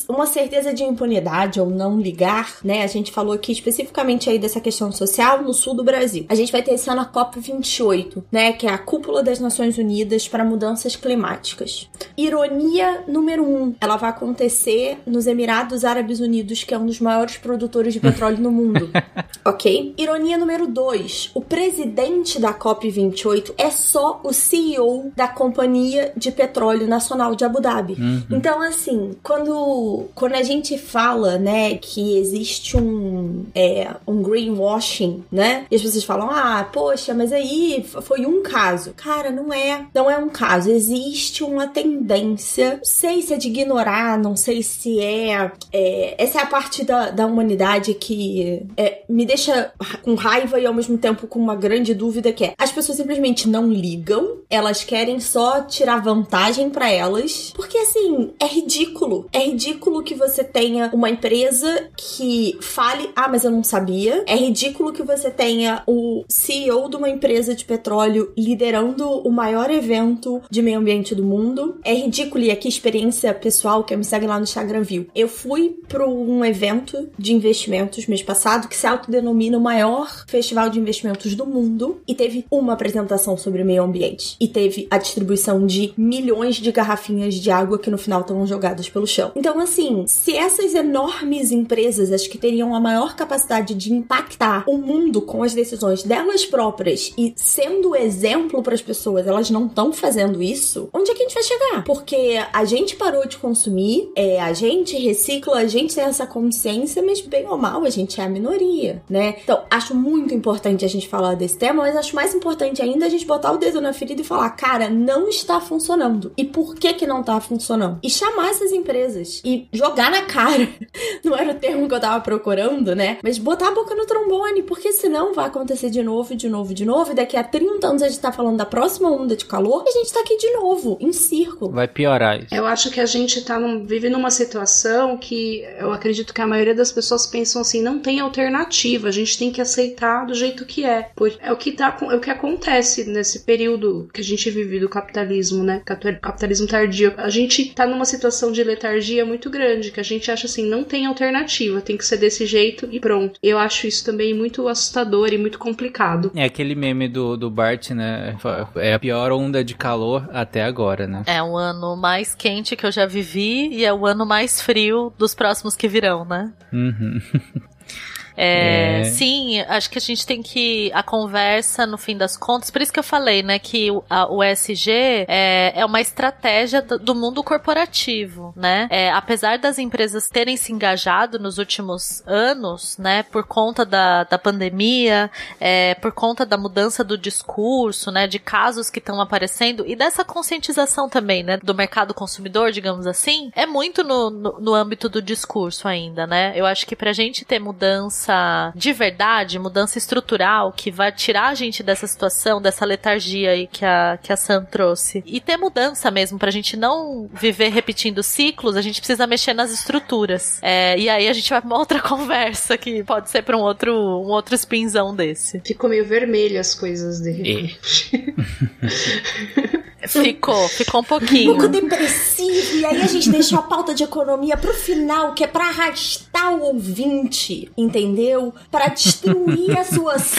uma certeza de impunidade ou não ligar, né? A gente falou aqui especificamente aí dessa questão social no sul do Brasil. A gente vai ter esse ano a COP28, né? Que é a cúpula das Nações Unidas para Mudanças Climáticas. Ironia número um, ela vai acontecer nos Emirados Árabes Unidos, que é um dos maiores produtores de petróleo no mundo. ok? Ironia número dois, o presidente da COP28 é só o CEO da Companhia de Petróleo Nacional de Abu Dhabi. Então, assim, quando, quando a gente fala, né, que existe um, é, um greenwashing, né, e as pessoas falam, ah, poxa, mas aí foi um caso. Cara, não é, não é um caso. Existe uma tendência, não sei se é de ignorar, não sei se é, é essa é a parte da, da humanidade que é, me deixa com raiva e ao mesmo tempo com uma grande dúvida que é, as pessoas simplesmente não ligam, elas querem só tirar vantagem pra elas, porque assim, é ridículo. É ridículo que você tenha uma empresa que fale, ah, mas eu não sabia. É ridículo que você tenha o CEO de uma empresa de petróleo liderando o maior evento de meio ambiente do mundo. É ridículo, e aqui experiência pessoal, que me segue lá no Instagram viu. Eu fui para um evento de investimentos mês passado que se autodenomina o maior festival de investimentos do mundo e teve uma apresentação sobre meio ambiente. E teve a distribuição de milhões de garrafinhas de água que no final estavam jogadas pelo chão. Então, assim, se essas enormes empresas, as que teriam a maior capacidade de impactar o mundo com as decisões delas próprias e sendo exemplo para as pessoas, elas não estão fazendo isso, onde é que a gente vai chegar? Porque a gente parou de consumir, é, a gente recicla, a gente tem essa consciência, mas bem ou mal a gente é a minoria, né? Então, acho muito importante a gente falar desse tema, mas acho mais importante ainda a gente botar o dedo na ferida e falar, cara, não está funcionando. E por que que não tá funcionando? E chamar essas empresas e jogar na cara. Não era o termo que eu tava procurando, né? Mas botar a boca no trombone, porque senão vai acontecer de novo, de novo, de novo. E daqui a 30 anos a gente tá falando da próxima onda de calor e a gente tá aqui de novo, em círculo. Vai piorar isso. Eu acho que a gente tá num- vive numa situação que eu acredito que a maioria das pessoas pensam assim, não tem alternativa, a gente tem que aceitar do jeito que é. Por, é o que tá é o que acontece nesse período que a gente vive do capitalismo, né? Capital- Capitalismo tardio. A gente tá numa situação de letargia muito grande, que a gente acha assim, não tem alternativa, tem que ser desse jeito e pronto. Eu acho isso também muito assustador e muito complicado. É aquele meme do, do Bart, né? É a pior onda de calor até agora, né? É o ano mais quente que eu já vivi e é o ano mais frio dos próximos que virão, né? Uhum. É, É. Sim, acho que a gente tem que. A conversa, no fim das contas, por isso que eu falei, né, que o, a- o ESG é, é uma estratégia do, do mundo corporativo, né? É, apesar das empresas terem se engajado nos últimos anos, né, por conta da, da pandemia, é, por conta da mudança do discurso, né, de casos que estão aparecendo e dessa conscientização também, né, do mercado consumidor, digamos assim, é muito no, no, no âmbito do discurso ainda, né? Eu acho que pra gente ter mudança mudança de verdade, mudança estrutural, que vai tirar a gente dessa situação, dessa letargia aí que a, que a Sam trouxe. E ter mudança mesmo, pra gente não viver repetindo ciclos, a gente precisa mexer nas estruturas. É, e aí a gente vai pra uma outra conversa que pode ser pra um outro, um outro spinzão desse. Ficou meio vermelho as coisas dele. Ficou, ficou um Um pouquinho. pouco depressivo. E aí a gente deixou a pauta de economia pro final, que é pra arrastar o ouvinte, entendeu? Pra destruir a sua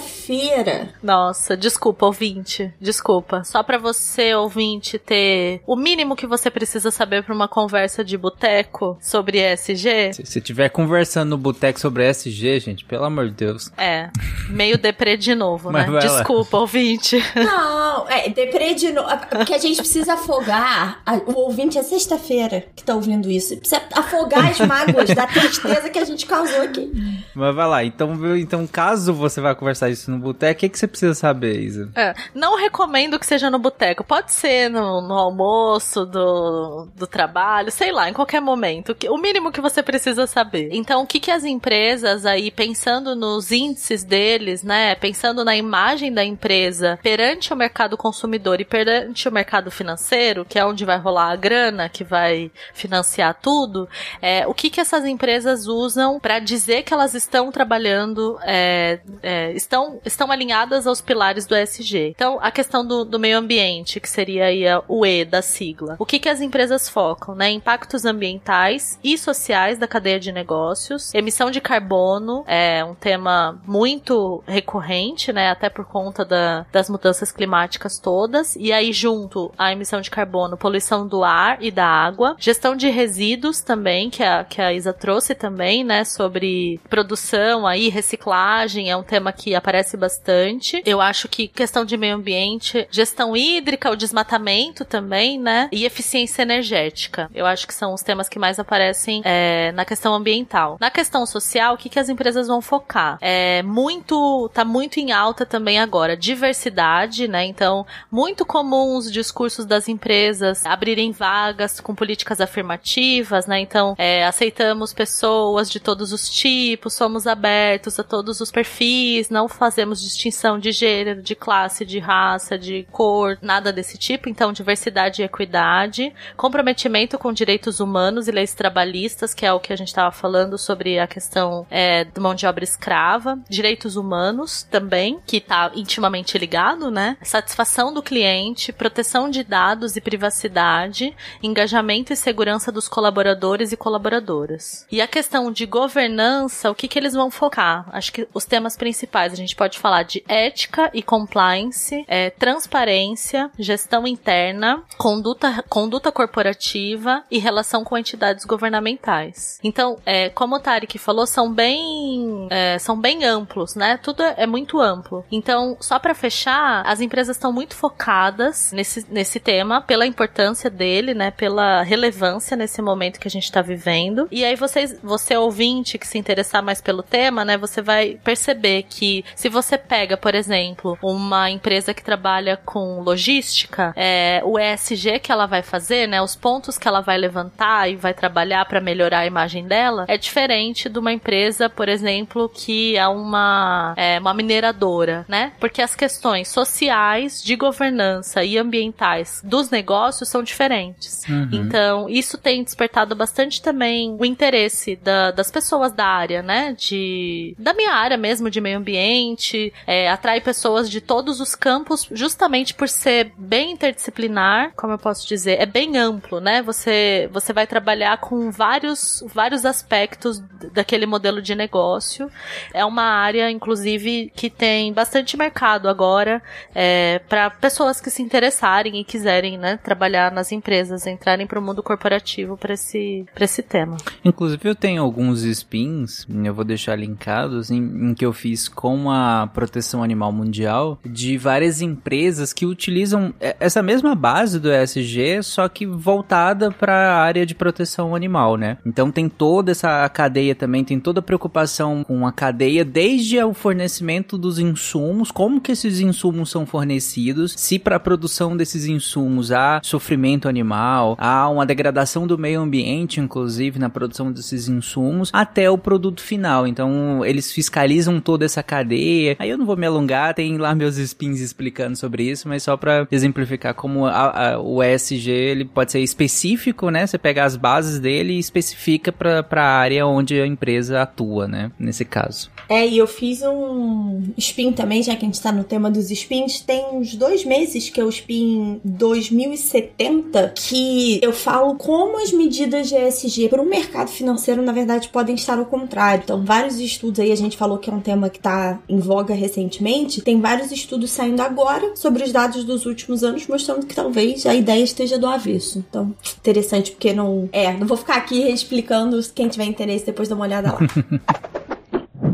sexta-feira. Nossa, desculpa, ouvinte. Desculpa. Só pra você, ouvinte, ter o mínimo que você precisa saber pra uma conversa de boteco sobre ESG. Se você estiver conversando no boteco sobre SG, gente, pelo amor de Deus. É, meio deprê de novo, né? lá. Desculpa, ouvinte. Não, é, deprê de novo. Porque a gente precisa afogar. a- o ouvinte é sexta-feira que tá ouvindo isso. Precisa afogar as mágoas da tristeza que a gente causou aqui. Mas vai lá, então, então caso você vá conversar isso no boteco, o que, que você precisa saber, Isa? É, não recomendo que seja no boteco. Pode ser no, no almoço do, do trabalho, sei lá, em qualquer momento. O mínimo que você precisa saber. Então, o que, que as empresas aí, pensando nos índices deles, né? Pensando na imagem da empresa perante o mercado consumidor e perante o mercado financeiro, que é onde vai rolar a grana, que vai financiar tudo, é, o que, que essas empresas usam para dizer que elas estão trabalhando, é, é, estão, estão alinhadas aos pilares do ESG. Então, a questão do, do meio ambiente, que seria a- o E da sigla. O que, que as empresas focam? Né? Impactos ambientais e sociais da cadeia de negócios, emissão de carbono, é um tema muito recorrente, né? Até por conta da- das mudanças climáticas todas. E aí, junto à emissão de carbono, poluição do ar e da água, gestão de resíduos também, que a, que a Isa trouxe também, né? Sobre produção aí, reciclagem, é um tema que aparece bastante. Eu acho que questão de meio ambiente, gestão hídrica, o desmatamento também, né? E eficiência energética. Eu acho que são os temas que mais aparecem é, na questão ambiental. Na questão social, o que, que as empresas vão focar? É muito, tá muito em alta também agora, diversidade, né? Então, muito comum os discursos das empresas abrirem vagas com políticas afirmativas, né? Então, é, aceitamos pessoas de todos os tipos, somos abertos a todos os perfis, não fazemos distinção de gênero, de classe, de raça, de cor, nada desse tipo. Então, diversidade e equidade, comprometimento com direitos humanos e leis trabalhistas, que é o que a gente estava falando sobre a questão é, de mão de obra escrava, direitos humanos também, que está intimamente ligado, né? Satisfação do cliente, proteção de dados e privacidade, engajamento e segurança dos colaboradores e colaboradoras. E a questão de governança, o que, que eles vão focar? Acho que os temas principais a gente pode falar de ética e compliance, é, transparência, gestão interna, conduta, conduta corporativa e relação com entidades governamentais. Então, é, como o Tarek falou, são bem, é, são bem amplos, né? Tudo é muito amplo. Então, só para fechar, as empresas estão muito focadas nesse, nesse tema pela importância dele, né? Pela relevância nesse momento que a gente está vivendo. E aí vocês, você ouvinte que se interessar mais pelo tema, né? Você vai perceber que se você pega, por exemplo, uma empresa que trabalha com logística, é, o ESG que ela vai fazer, né? Os pontos que ela vai levantar e vai trabalhar para melhorar a imagem dela é diferente de uma empresa, por exemplo, que é uma, é, uma mineradora, né? Porque as questões sociais, de governança e ambientais dos negócios são diferentes. Então, isso tem despertado bastante também o interesse da- das pessoas da área, né? De, da minha área mesmo, de meio ambiente, é, atrai pessoas de todos os campos, justamente por ser bem interdisciplinar, como eu posso dizer, é bem amplo, né? Você, você vai trabalhar com vários, vários aspectos daquele modelo de negócio. É uma área, inclusive, que tem bastante mercado agora é, para pessoas que se interessarem e quiserem, né, trabalhar nas empresas, entrarem para o mundo corporativo para esse, pra esse tema. Inclusive eu tenho alguns spins, eu vou deixar linkados, em, em que eu fiz com a Proteção Animal Mundial, de várias empresas que utilizam é, essa mesma base do ESG, só que voltada para a área de proteção animal, né? Então tem toda essa cadeia também, tem toda a preocupação com a cadeia, desde o fornecimento dos insumos, como que esses insumos são fornecidos, se para produção desses insumos há sofrimento animal, há uma degradação do meio ambiente, inclusive, na produção desses insumos, até o produto final. Então, eles fiscalizam toda essa cadeia. Aí eu não vou me alongar, tem lá meus spins explicando sobre isso, mas só para exemplificar como a, a, o ESG ele pode ser específico, né? Você pega as bases dele e especifica para a área onde a empresa atua, né? Nesse caso. É, e eu fiz um spin também, já que a gente tá no tema dos spins, tem uns dois meses que é o spin 2070, que eu falo como as medidas de ESG para o mercado financeiro, na verdade, podem estar ao contrário. Então, vários estudos aí, a gente falou que é um tema que tá em voga recentemente, tem vários estudos saindo agora sobre os dados dos últimos anos, mostrando que talvez a ideia esteja do avesso. Então, interessante, porque não. É, não vou ficar aqui explicando, quem tiver interesse depois dá uma olhada lá.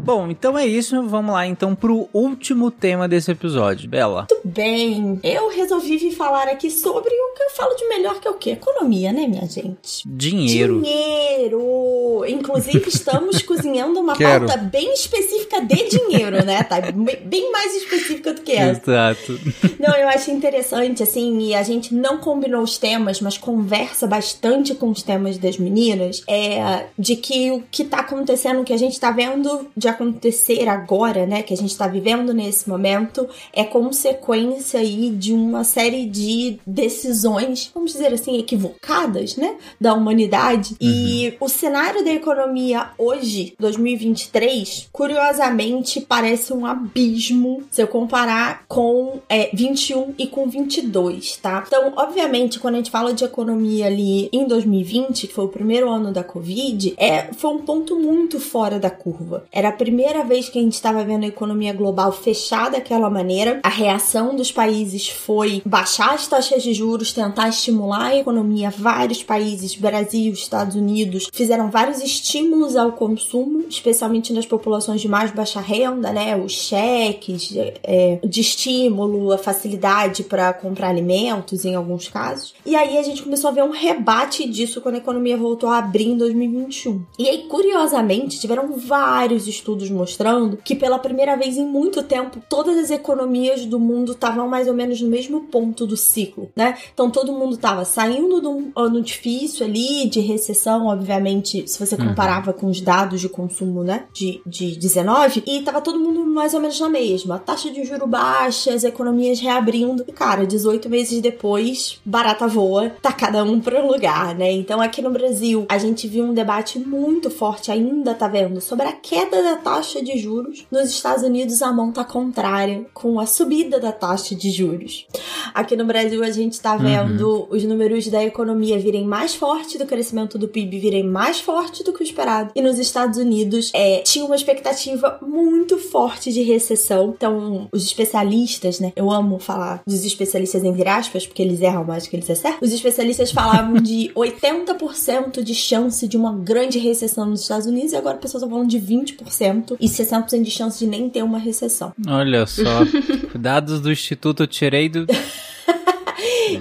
Bom, então é isso. Vamos lá então pro último tema desse episódio. Bela. Muito bem. Eu resolvi vir falar aqui sobre o que eu falo de melhor que é o quê? Economia, né, minha gente? Dinheiro. Dinheiro. Inclusive, estamos cozinhando uma Quero. pauta bem específica de dinheiro, né? Tá bem mais específica do que essa. Exato. Não, eu acho interessante, assim, e a gente não combinou os temas, mas conversa bastante com os temas das meninas, é de que o que tá acontecendo, o que a gente tá vendo de acontecer agora, né, que a gente tá vivendo nesse momento, é consequência aí de uma série de decisões, vamos dizer assim, equivocadas, né, da humanidade. E o cenário da economia hoje, 2023, curiosamente parece um abismo se eu comparar com é, 21 e com 22, tá? Então, obviamente, quando a gente fala de economia ali em 2020, que foi o primeiro ano da Covid, é, foi um ponto muito fora da curva. Era a primeira vez que a gente estava vendo a economia global fechada daquela maneira. A reação dos países foi baixar as taxas de juros, tentar estimular a economia. Vários países, Brasil, Estados Unidos, fizeram vários estímulos ao consumo, especialmente nas populações de mais baixa renda, né? Os cheques é, de estímulo, a facilidade para comprar alimentos em alguns casos. E aí a gente começou a ver um rebate disso quando a economia voltou a abrir em 2021. E aí, curiosamente, tiveram vários estudos mostrando que pela primeira vez em muito tempo todas as economias do mundo estavam mais ou menos no mesmo ponto do ciclo, né? Então todo mundo estava saindo de um ano difícil ali, de recessão, obviamente, se você comparava com os dados de consumo, né, de, de 19, e tava todo mundo mais ou menos na mesma. Taxa de juro baixa, as economias reabrindo. E, cara, 18 meses depois, barata voa, tá cada um para um lugar, né? Então aqui no Brasil, a gente viu um debate muito forte, ainda tá vendo, sobre a queda da taxa de juros. Nos Estados Unidos, a mão tá contrária, com a subida da taxa de juros. Aqui no Brasil, a gente tá vendo os números da economia virem mais forte do crescimento do PIB, virem mais forte do que o esperado. E nos Estados Unidos, é, tinha uma expectativa muito forte de recessão. Então, os especialistas, né? Eu amo falar dos especialistas entre aspas, porque eles erram mais do que eles acertam. Os especialistas falavam de 80% de chance de uma grande recessão nos Estados Unidos e agora pessoas estão falando de 20% e 60% de chance de nem ter uma recessão. Olha só. Dados do Instituto tirei do.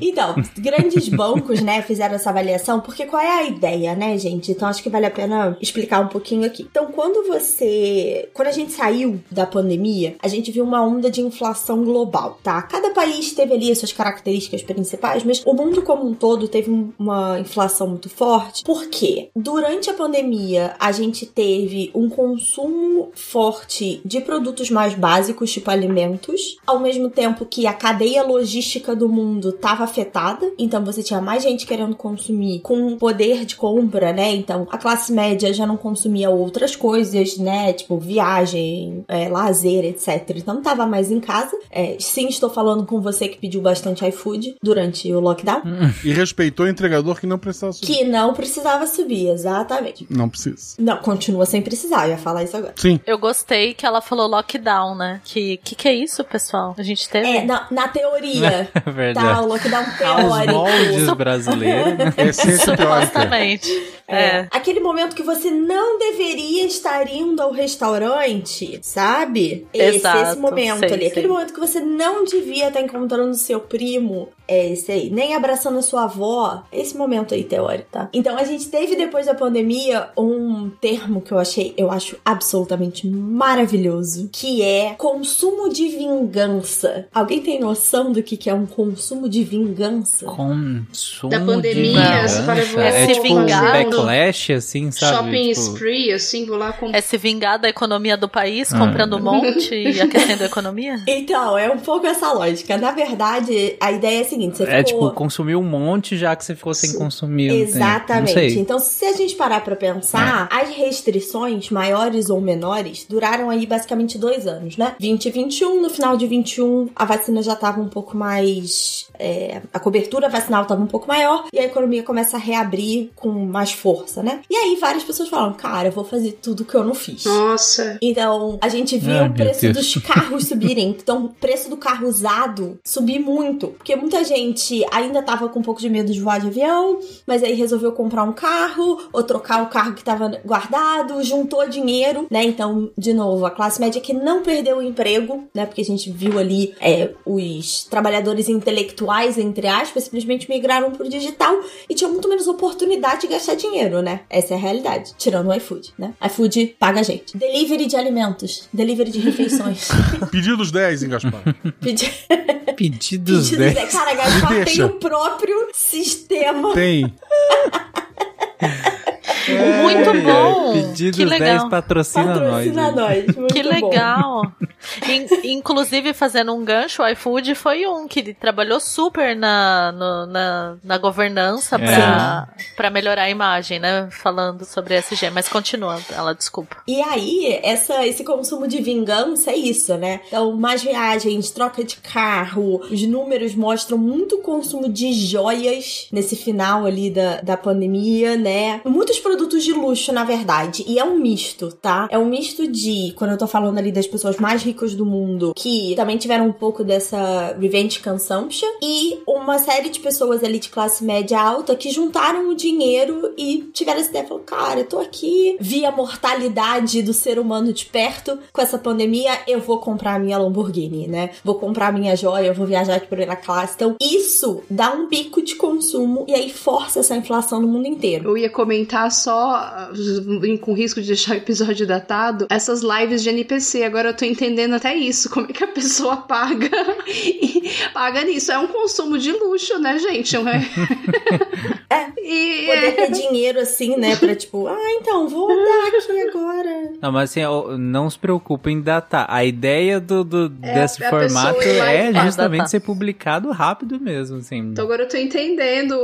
Então, grandes bancos, né, fizeram essa avaliação, porque qual é a ideia, né, gente? Então acho que vale a pena explicar um pouquinho aqui. Então, quando você. Quando a gente saiu da pandemia, a gente viu uma onda de inflação global, tá? Cada país teve ali as suas características principais, mas o mundo como um todo teve um- uma inflação muito forte. Por quê? Durante a pandemia, a gente teve um consumo forte de produtos mais básicos, tipo alimentos, ao mesmo tempo que a cadeia logística do mundo estava afetada, então você tinha mais gente querendo consumir com poder de compra, né? Então a classe média já não consumia outras coisas, né? Tipo viagem, é, lazer, etc. Então não tava mais em casa. É, sim, estou falando com você que pediu bastante iFood durante o lockdown, E respeitou o entregador que não precisava subir. que não precisava subir, exatamente. Não precisa. Não, continua sem precisar, eu ia falar isso agora. Sim. Eu gostei que ela falou lockdown, né? Que que, que é isso, pessoal? A gente teve. É, na, na teoria, tá? Verdade. O lockdown Aos teórico. moldes brasileiros. né? É teórica. Supostamente. É. É. Aquele momento que você não deveria estar indo ao restaurante, sabe? Esse, Exato, esse momento sei, ali. Aquele momento que você não devia estar encontrando seu primo É esse aí. Nem abraçando a sua avó. Esse momento aí teórico, tá? Então a gente teve depois da pandemia um termo que eu achei, eu acho absolutamente maravilhoso, que é consumo de vingança. Alguém tem noção do que que é um consumo de vingança? Consumo Da pandemia, de vingança. É tipo um vingar. backlash, assim, sabe? Shopping Tipo, spree, assim, vou lá com. É se vingar da economia do país, Ah. comprando um monte e aquecendo a economia? Então, é um pouco essa lógica. Na verdade, a ideia é seguinte: você É ficou... tipo, consumir um monte já que você ficou sem consumir. assim. Exatamente. Não sei. Então, se a gente parar pra pensar, as restrições, maiores ou menores, duraram aí basicamente dois anos, né? 20 e 21, no final de 21, a vacina já tava um pouco mais. é, a cobertura vacinal tava um pouco maior e a economia começa a reabrir com mais força, né? E aí várias pessoas falam, cara, eu vou fazer tudo que eu não fiz. Nossa. Então, a gente viu Ai, o preço Deus. dos carros subirem. Então, o preço do carro usado subir muito. Porque muita gente ainda tava com um pouco de medo de voar de avião, mas aí resolveu comprar um carro ou trocar o carro que tava guardado, juntou dinheiro, né? Então, de novo, a classe média que não perdeu o emprego, né? Porque a gente viu ali é, os trabalhadores intelectuais, entre aspas, simplesmente migraram pro digital e tinham muito menos oportunidade de gastar dinheiro, né? Essa é a realidade. Tirando o iFood, né? iFood paga a gente. Delivery de alimentos, delivery de refeições. Pedidos 10, hein, Gaspar? Pedi- Pedidos pedidos 10. de... Cara, tem o próprio sistema. Tem. Muito bom! Pedidos que 10 legal. patrocina, Patrocina nós. nós. Muito Que legal! In- inclusive, fazendo um gancho, o iFood foi um que trabalhou super na, no- na, na governança É. pra, pra melhorar a imagem, né? Falando sobre SG. Mas continuando, ela desculpa. E aí, essa, esse consumo de vingança é isso, né? Então, mais viagens, troca de carro, os números mostram muito consumo de joias nesse final ali da, da pandemia, né? Muitos produtos de luxo, na verdade. E é um misto, tá? É um misto de, quando eu tô falando ali das pessoas mais ricas do mundo, que também tiveram um pouco dessa revenge consumption, e uma série de pessoas ali de classe média alta que juntaram o dinheiro e tiveram essa ideia, falaram, cara, eu tô aqui, vi a mortalidade do ser humano de perto com essa pandemia, eu vou comprar a minha Lamborghini, né? Vou comprar a minha joia, eu vou viajar de primeira classe. Então, isso dá um pico de consumo e aí força essa inflação no mundo inteiro. Eu ia comentar só, uh, com risco de deixar o episódio datado, essas lives de NPC. Agora eu tô entendendo até isso. Como é que a pessoa paga e paga nisso? É um consumo de luxo, né, gente? É? É. E Poder é, ter dinheiro assim, né? Pra tipo, ah, então, vou dar aqui agora. Não, mas assim, não se preocupe em datar. A ideia do, do- desse a formato é datar. justamente ser publicado rápido mesmo, assim. então agora eu tô entendendo.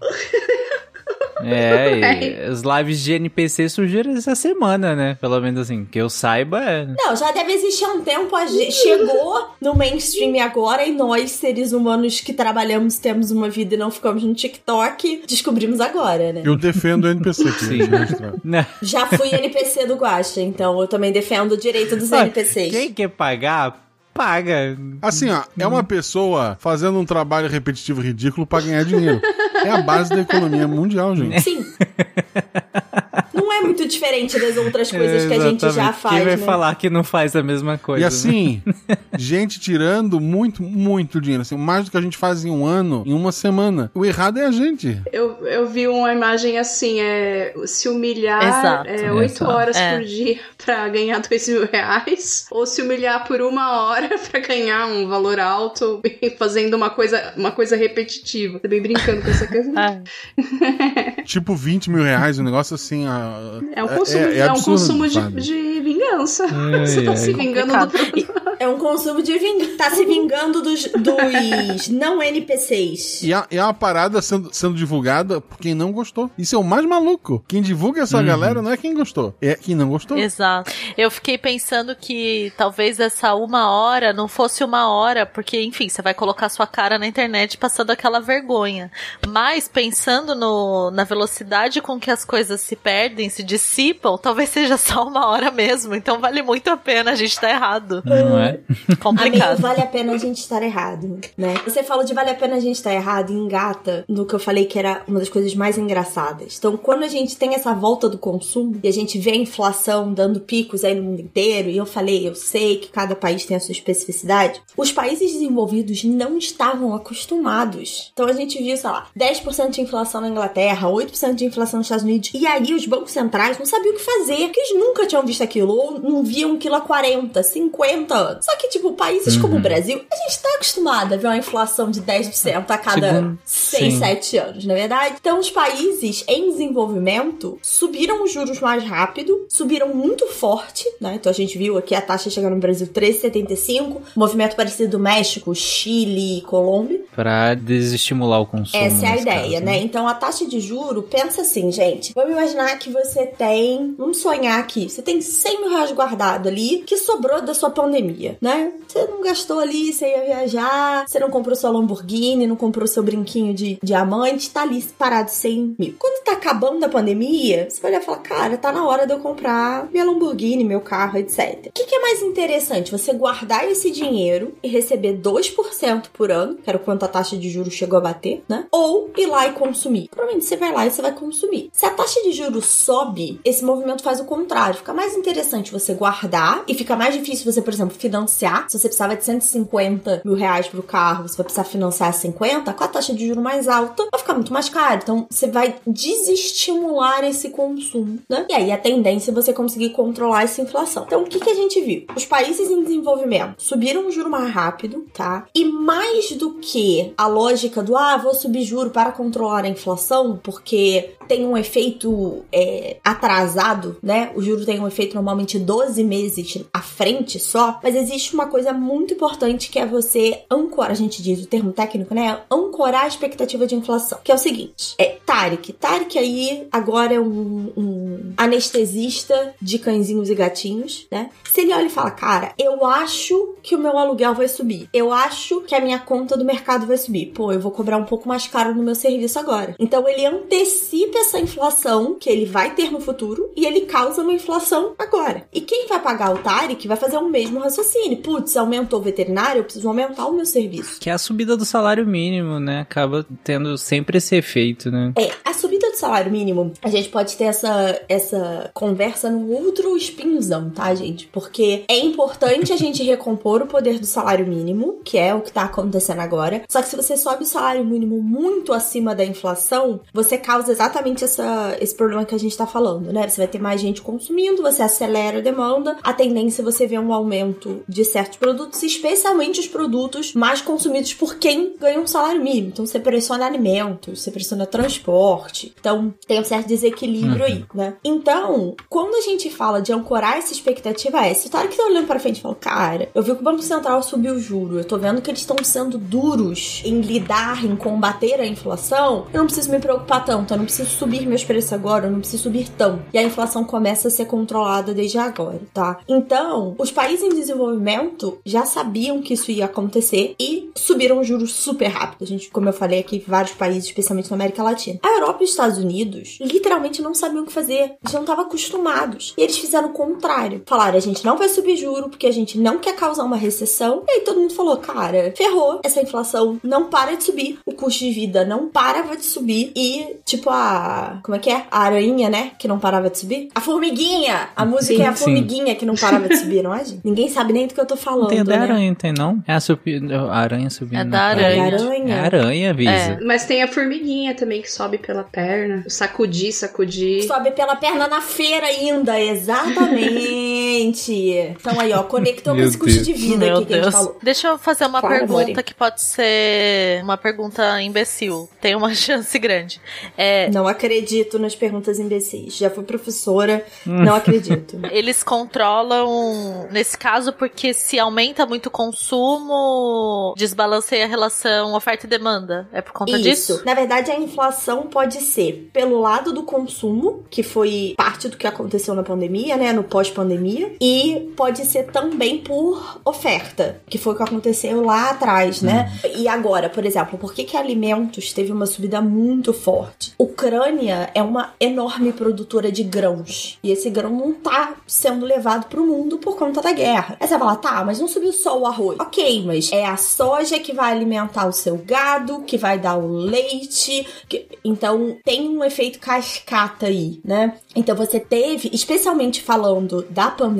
É, e as lives de NPC surgiram essa semana, né? Pelo menos assim, que eu saiba é. Não, já deve existir há um tempo. A gente chegou no mainstream agora e nós, seres humanos que trabalhamos, temos uma vida e não ficamos no TikTok, descobrimos agora, né? Eu defendo o NPC que Sim. Né? Já fui NPC do Guacha, então eu também defendo o direito dos NPCs. Quem quer pagar, paga. Assim, ó, é uma pessoa fazendo um trabalho repetitivo ridículo pra ganhar dinheiro. É a base da economia mundial, gente. Sim. É muito diferente das outras coisas que a gente já faz, Quem vai né? falar que não faz a mesma coisa? E né? assim, gente tirando muito, muito dinheiro. Assim, mais do que a gente faz em um ano, em uma semana. O errado é a gente. Eu, eu vi uma imagem assim, é se humilhar Exato, é, 8 exato. horas É. por dia pra ganhar 2 mil reais, ou se humilhar por uma hora pra ganhar um valor alto fazendo uma coisa, uma coisa repetitiva. Tô bem brincando com essa questão. Ah, Tipo 20 mil reais, um negócio assim. ah, É um consumo, é, um absurdo, consumo de, de vingança. Você tá se vingando do. É um consumo de vingança. Tá se vingando dos, dos não NPCs. E é, é uma parada sendo, sendo divulgada por quem não gostou. Isso é o mais maluco. Quem divulga essa galera não é quem gostou, é quem não gostou. Exato. Eu fiquei pensando que talvez essa uma hora não fosse uma hora, porque, enfim, você vai colocar sua cara na internet passando aquela vergonha. Mas pensando no, na velocidade com que as coisas se perdem, se dissipam, talvez seja só uma hora mesmo. Então vale muito a pena, a gente tá errado. Não é? A Complicado. meio vale a pena a gente estar errado, né? Você falou de vale a pena a gente estar errado e engata no que eu falei que era uma das coisas mais engraçadas. Então, quando a gente tem essa volta do consumo e a gente vê a inflação dando picos aí no mundo inteiro, e eu falei, eu sei que cada país tem a sua especificidade, os países desenvolvidos não estavam acostumados. Então, a gente viu, sei lá, 10% de inflação na Inglaterra, 8% de inflação nos Estados Unidos, e aí os bancos centrais não sabiam o que fazer, porque eles nunca tinham visto aquilo, ou não viam aquilo há 40, 50 anos. Só que, tipo, países como o Brasil, a gente tá acostumado a ver uma inflação de 10% a cada Segundo- 6, sim. 7 anos, na verdade. Então, os países em desenvolvimento subiram os juros mais rápido, subiram muito forte, né? Então, a gente viu aqui a taxa chegando no Brasil 13,75, movimento parecido do México, Chile e Colômbia. Pra desestimular o consumo. Essa é a ideia, caso, né? Então a taxa de juro, pensa assim, gente. Vamos imaginar que você tem. Vamos sonhar aqui. Você tem 100 mil reais guardado ali que sobrou da sua pandemia, né? Você não gastou ali, você ia viajar, você não comprou sua Lamborghini, não comprou seu brinquinho de diamante, tá ali parado 100 mil. Quando tá acabando a pandemia, você vai olhar e falar, cara, tá na hora de eu comprar minha Lamborghini, meu carro, etc. O que, que é mais interessante? Você guardar esse dinheiro e receber 2% por ano, que era quanto a taxa de juros chegou a bater, né? Ou ir lá e consumir. Provavelmente você vai lá e você vai consumir. Se a taxa de juros sobe, esse movimento faz o contrário. Fica mais interessante você guardar e fica mais difícil você, por exemplo, financiar. Se você precisava de 150 mil reais pro carro, você vai precisar financiar 50, com a taxa de juros mais alta, vai ficar muito mais caro. Então, você vai desestimular esse consumo, né? E aí, a tendência é você conseguir controlar essa inflação. Então, o que, que a gente viu? Os países em desenvolvimento subiram o juro mais rápido, tá? E mais do que a lógica do, ah, vou subir juro para controlar a inflação, porque tem um efeito é, atrasado, né? O juro tem um efeito normalmente 12 meses à frente só, mas existe uma coisa muito importante que é você ancorar, a gente diz o termo técnico, né? Ancorar a expectativa de inflação, que é o seguinte: é Tarek. Tarek aí agora é um, um anestesista de cãezinhos e gatinhos, né? Se ele olha e fala, cara, eu acho que o meu aluguel vai subir, eu acho que a minha conta do mercado vai subir, pô, eu vou cobrar um pouco mais caro no meu serviço agora. Então ele antecipa essa inflação que ele vai ter no futuro e ele causa uma inflação agora. E quem vai pagar o Tarek vai fazer o mesmo raciocínio. Putz, aumentou o veterinário, eu preciso aumentar o meu serviço. Que é a subida do salário mínimo, né? Acaba tendo sempre esse efeito, né? É, a subida do salário mínimo, a gente pode ter essa, essa conversa no outro spinzão, tá, gente? Porque é importante a gente recompor o poder do salário mínimo, que é o que tá acontecendo agora. Só que se você sobe o salário mínimo muito acima da inflação, você causa exatamente essa, esse problema que a gente tá falando, né? Você vai ter mais gente consumindo, você acelera a demanda, a tendência é você ver um aumento de certos produtos, especialmente os produtos mais consumidos por quem ganha um salário mínimo. Então você pressiona alimentos, você pressiona transporte. Então tem um certo desequilíbrio aí, né? Então, quando a gente fala de ancorar essa expectativa, é se o cara que tá olhando pra frente e fala, cara, eu vi que o Banco Central subiu o juro, eu tô vendo que eles estão sendo duros em lidar, em combater a inflação, eu não preciso me preocupar tanto, eu não preciso subir meus preços agora, eu não preciso subir tão. E a inflação começa a ser controlada desde agora, tá? Então, os países em desenvolvimento já sabiam que isso ia acontecer e subiram os juros super rápido. A gente, como eu falei aqui, vários países, especialmente na América Latina. A Europa e os Estados Unidos literalmente não sabiam o que fazer. Eles não estavam acostumados. E eles fizeram o contrário. Falaram, a gente não vai subir juro porque a gente não quer causar uma recessão. E aí todo mundo falou, cara, ferrou. Essa inflação não para de subir. O custo de vida não parava de subir. E, tipo, a... Como é que é? A aranha, né? Que não parava de subir. A formiguinha! A música Sim, é a sim. formiguinha que não parava de subir, não é, gente? Ninguém sabe nem do que eu tô falando, tem a da né? aranha, não tem não? É a, subi... a aranha subindo. É na da aranha. É aranha. É a aranha, Visa. É. Mas tem a formiguinha também que sobe pela perna. Sacudir, sacudir. Sobe pela perna na feira ainda, exatamente. Então aí, ó, conectou com esse custo Deus. de vida Meu aqui que a gente Deus. falou. Deixa eu fazer uma Claro, pergunta amore. que pode ser uma pergunta imbecil. Tem uma chance grande. É, Não acredito nas perguntas imbecis. Já fui professora, não acredito. eles controlam, nesse caso, porque se aumenta muito o consumo, desbalanceia a relação oferta e demanda. É por conta disso? Na verdade, a inflação pode ser pelo lado do consumo, que foi parte do que aconteceu na pandemia, né? No pós-pandemia. E pode ser também por oferta, que foi o que aconteceu lá atrás, né? E agora, por exemplo, por que que alimentos teve uma subida muito forte? Ucrânia é uma enorme produtora de grãos e esse grão não tá sendo levado pro mundo por conta da guerra. Aí você vai falar, tá, mas não subiu só o arroz. Ok, mas é a soja que vai alimentar o seu gado, que vai dar o leite, que- então tem um efeito cascata aí, né? Então você teve, especialmente falando da pandemia,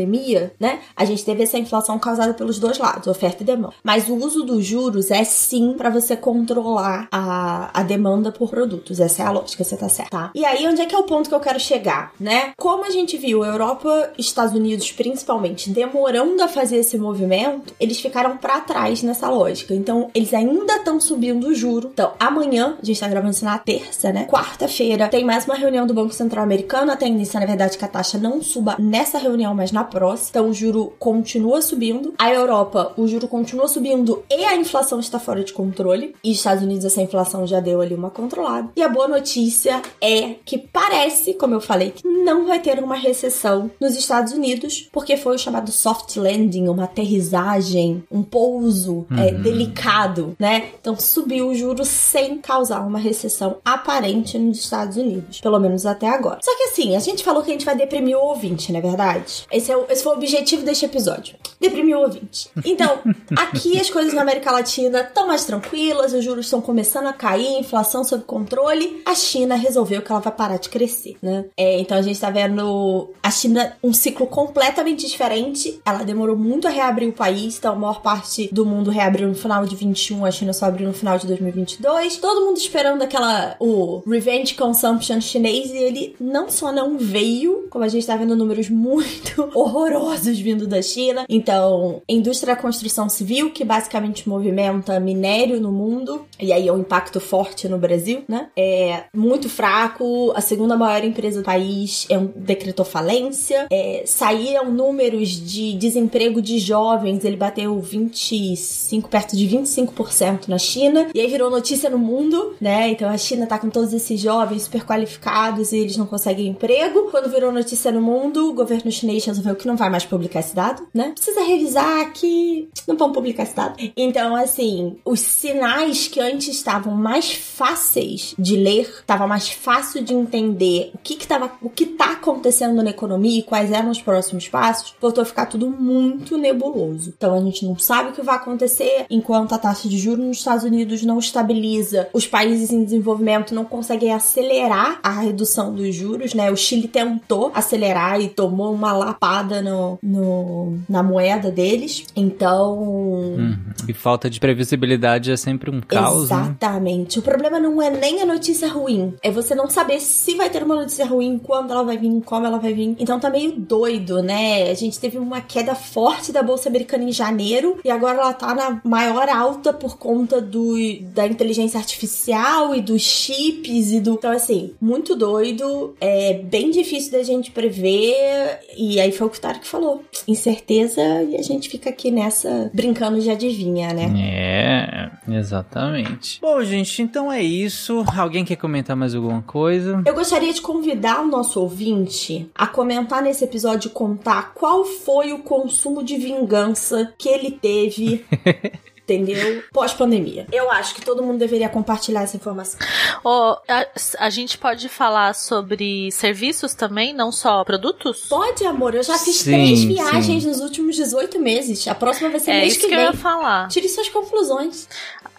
né? A gente teve essa inflação causada pelos dois lados, oferta e demanda. Mas o uso dos juros é sim pra você controlar a, a demanda por produtos. Essa é a lógica, você tá certo, tá? E aí, onde é que é o ponto que eu quero chegar, né? Como a gente viu, Europa, Estados Unidos principalmente, demorando a fazer esse movimento, eles ficaram pra trás nessa lógica. Então, eles ainda estão subindo o juro. Então, amanhã, a gente tá gravando isso na terça, né? Quarta-feira, tem mais uma reunião do Banco Central Americano. A tendência, na verdade, é que a taxa não suba nessa reunião, mas na próxima. Então, o juro continua subindo. A Europa, o juro continua subindo e a inflação está fora de controle. E Estados Unidos, essa inflação já deu ali uma controlada. E a boa notícia é que parece, como eu falei, que não vai ter uma recessão nos Estados Unidos, porque foi o chamado soft landing, uma aterrissagem, um pouso é, delicado, né? Então subiu o juro sem causar uma recessão aparente nos Estados Unidos, pelo menos até agora. Só que assim, a gente falou que a gente vai deprimir o ouvinte, não é verdade? Esse, é o, esse foi o objetivo deste episódio. Deprimir o ouvinte. Então, aqui as coisas na América Latina estão mais tranquilas, os juros estão começando a cair, inflação sob controle. A China resolveu que ela vai parar de crescer, né? É, então a gente tá vendo a China um ciclo completamente diferente. Ela demorou muito a reabrir o país, então a maior parte do mundo reabriu no final de 21, a China só abriu no final de 2022. Todo mundo esperando aquela o revenge consumption chinês e ele não só não veio, como a gente tá vendo números muito horrorosos vindo da China. Então, indústria da construção civil, que basicamente movimenta minério no mundo, e aí é um impacto forte no Brasil, né? É muito fraco. A segunda maior empresa do país é um, decretou falência. É, saíram números de desemprego de jovens, ele bateu 25, perto de 25% na China. E aí virou notícia no mundo, né? Então a China tá com todos esses jovens super qualificados e eles não conseguem emprego. Quando virou notícia no mundo, o governo chinês resolveu que não vai mais publicar esse dado, né? Precisa revisar que não vão publicar esse dado. Então, assim, os sinais que antes estavam mais fáceis de ler, estava mais fácil de entender o que que tava, o que tá acontecendo na economia e quais eram os próximos passos, voltou a ficar tudo muito nebuloso. Então a gente não sabe o que vai acontecer enquanto a taxa de juros nos Estados Unidos não estabiliza, os países em desenvolvimento não conseguem acelerar a redução dos juros, né? O Chile tentou acelerar e tomou uma lapada no, no na moeda deles. Então, Uhum. E falta de previsibilidade é sempre um caos, né? Exatamente. O problema não é nem a notícia ruim. É você não saber se vai ter uma notícia ruim, quando ela vai vir, como ela vai vir. Então tá meio doido, né? A gente teve uma queda forte da Bolsa Americana em janeiro e agora ela tá na maior alta por conta do, da inteligência artificial e dos chips e do. Então, assim, muito doido. É bem difícil da gente prever. E aí foi o que o Tarek falou. Incerteza e a gente fica aqui nessa brincando de adivinha, né? É, exatamente. Bom, gente, então é isso. Alguém quer comentar mais alguma coisa? Eu gostaria de convidar o nosso ouvinte a comentar nesse episódio e contar qual foi o consumo de vingança que ele teve. Entendeu? Pós-pandemia. Eu acho que todo mundo deveria compartilhar essa informação. Ó, a, a gente pode falar sobre serviços também, não só produtos? Pode, amor. Eu já fiz Sim, três sim. viagens nos últimos 18 meses. A próxima vai ser É mês isso que que eu ia falar. Tire suas conclusões.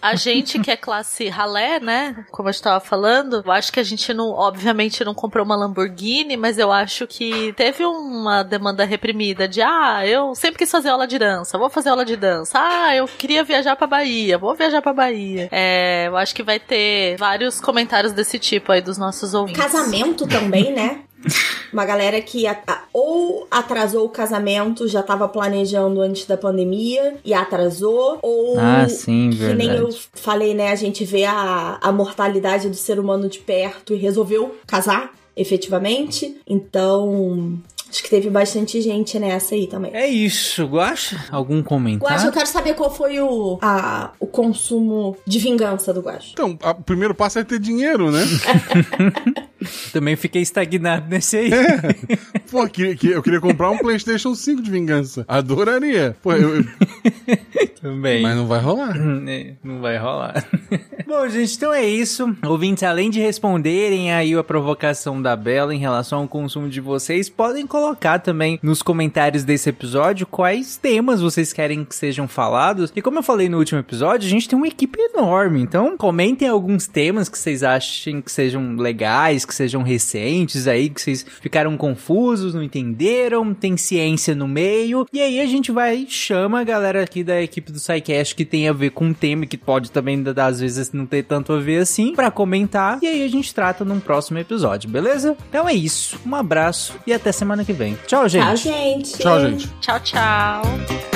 A gente que é classe ralé, né? Como eu estava falando, eu acho que a gente não, obviamente, não comprou uma Lamborghini, mas eu acho que teve uma demanda reprimida de ah, eu sempre quis fazer aula de dança, vou fazer aula de dança. Ah, eu queria viajar pra Bahia, vou viajar pra Bahia. É, eu acho que vai ter vários comentários desse tipo aí dos nossos ouvintes. Casamento também, né? Uma galera que a- a- ou atrasou o casamento, já tava planejando antes da pandemia e atrasou, ou Ah, sim, que nem eu verdade. falei, né? A gente vê a, a mortalidade do ser humano de perto e resolveu casar efetivamente. Então, acho que teve bastante gente nessa aí também. É isso, Guaxa? Algum comentário? Guacho, eu quero saber qual foi o, a, o consumo de vingança do Guacho. Então, a- o primeiro passo é ter dinheiro, né? Também fiquei estagnado nesse aí. Pô, que, que- eu queria comprar um PlayStation 5 de vingança. Adoraria. Pô, eu, eu- Também. mas não vai rolar. É, Não vai rolar. Bom, gente, então é isso. Ouvintes, além de responderem aí a provocação da Bela em relação ao consumo de vocês, podem colocar também nos comentários desse episódio quais temas vocês querem que sejam falados. E como eu falei no último episódio, a gente tem uma equipe enorme. Então, comentem alguns temas que vocês achem que sejam legais, que sejam recentes aí, que vocês ficaram confusos, não entenderam, tem ciência no meio. E aí a gente vai e chama a galera aqui da equipe do SciCast que tem a ver com um tema e que pode também, às vezes, não ter tanto a ver assim, pra comentar. E aí a gente trata num próximo episódio, beleza? Então é isso. Um abraço e até semana que vem. Tchau, gente. Tchau, gente. Tchau, gente. Tchau, tchau.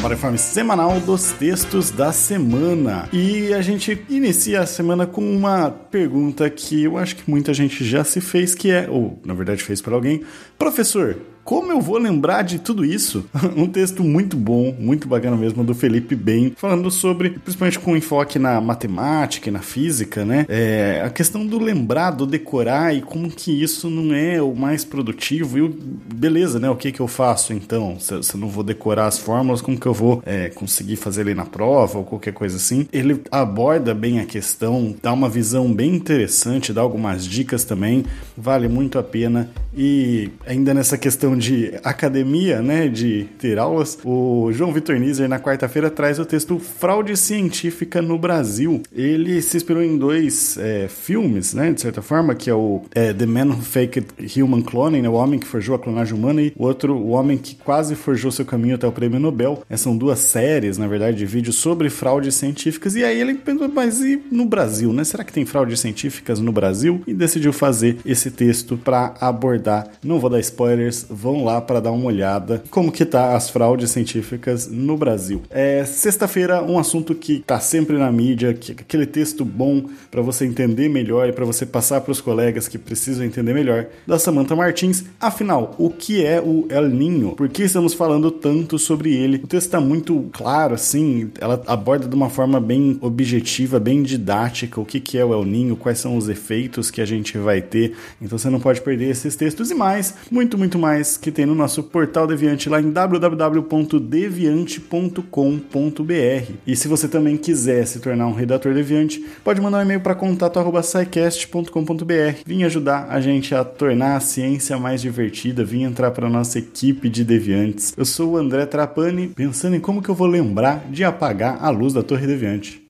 Para o informe semanal dos textos da semana. E a gente inicia a semana com uma pergunta que eu acho que muita gente já se fez, que é, ou na verdade fez para alguém, professor, como eu vou lembrar de tudo isso? um texto muito bom, muito bacana mesmo, do Felipe Ben, falando sobre, principalmente com enfoque na matemática e na física, né? É, a questão do lembrar, do decorar e como que isso não é o mais produtivo. E o, beleza, né? O que que eu faço então? Se, se eu não vou decorar as fórmulas, como que eu vou é, conseguir fazer ali na prova ou qualquer coisa assim? Ele aborda bem a questão, dá uma visão bem interessante, dá algumas dicas também, vale muito a pena. E ainda nessa questão de academia, né, de ter aulas, o João Vitor Nizer na quarta-feira traz o texto Fraude Científica no Brasil. Ele se inspirou em dois é, filmes, né, de certa forma, que é o é, The Man Who Faked Human Cloning, né, o homem que forjou a clonagem humana, e o outro, o homem que quase forjou seu caminho até o prêmio Nobel. Essas são duas séries, na verdade, de vídeos sobre fraudes científicas. E aí ele pensou, mas e no Brasil, né? Será que tem fraudes científicas no Brasil? E decidiu fazer esse texto para abordar. Não vou dar spoilers, vão lá para dar uma olhada como que tá as fraudes científicas no Brasil. É sexta-feira um assunto que tá sempre na mídia, que aquele texto bom para você entender melhor e para você passar para os colegas que precisam entender melhor da Samantha Martins. Afinal, o que é o El Ninho? Por que estamos falando tanto sobre ele? O texto está muito claro assim, ela aborda de uma forma bem objetiva, bem didática o que que é o El Ninho, quais são os efeitos que a gente vai ter. Então você não pode perder esses textos e mais, muito muito mais que tem no nosso portal Deviante lá em www.deviante.com.br. E se você também quiser se tornar um redator Deviante, pode mandar um e-mail para contato@scicast.com.br. Vim ajudar a gente a tornar a ciência mais divertida, vim entrar para nossa equipe de Deviantes. Eu sou o André Trapani, pensando em como que eu vou lembrar de apagar a luz da Torre Deviante.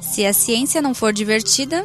Se a ciência não for divertida,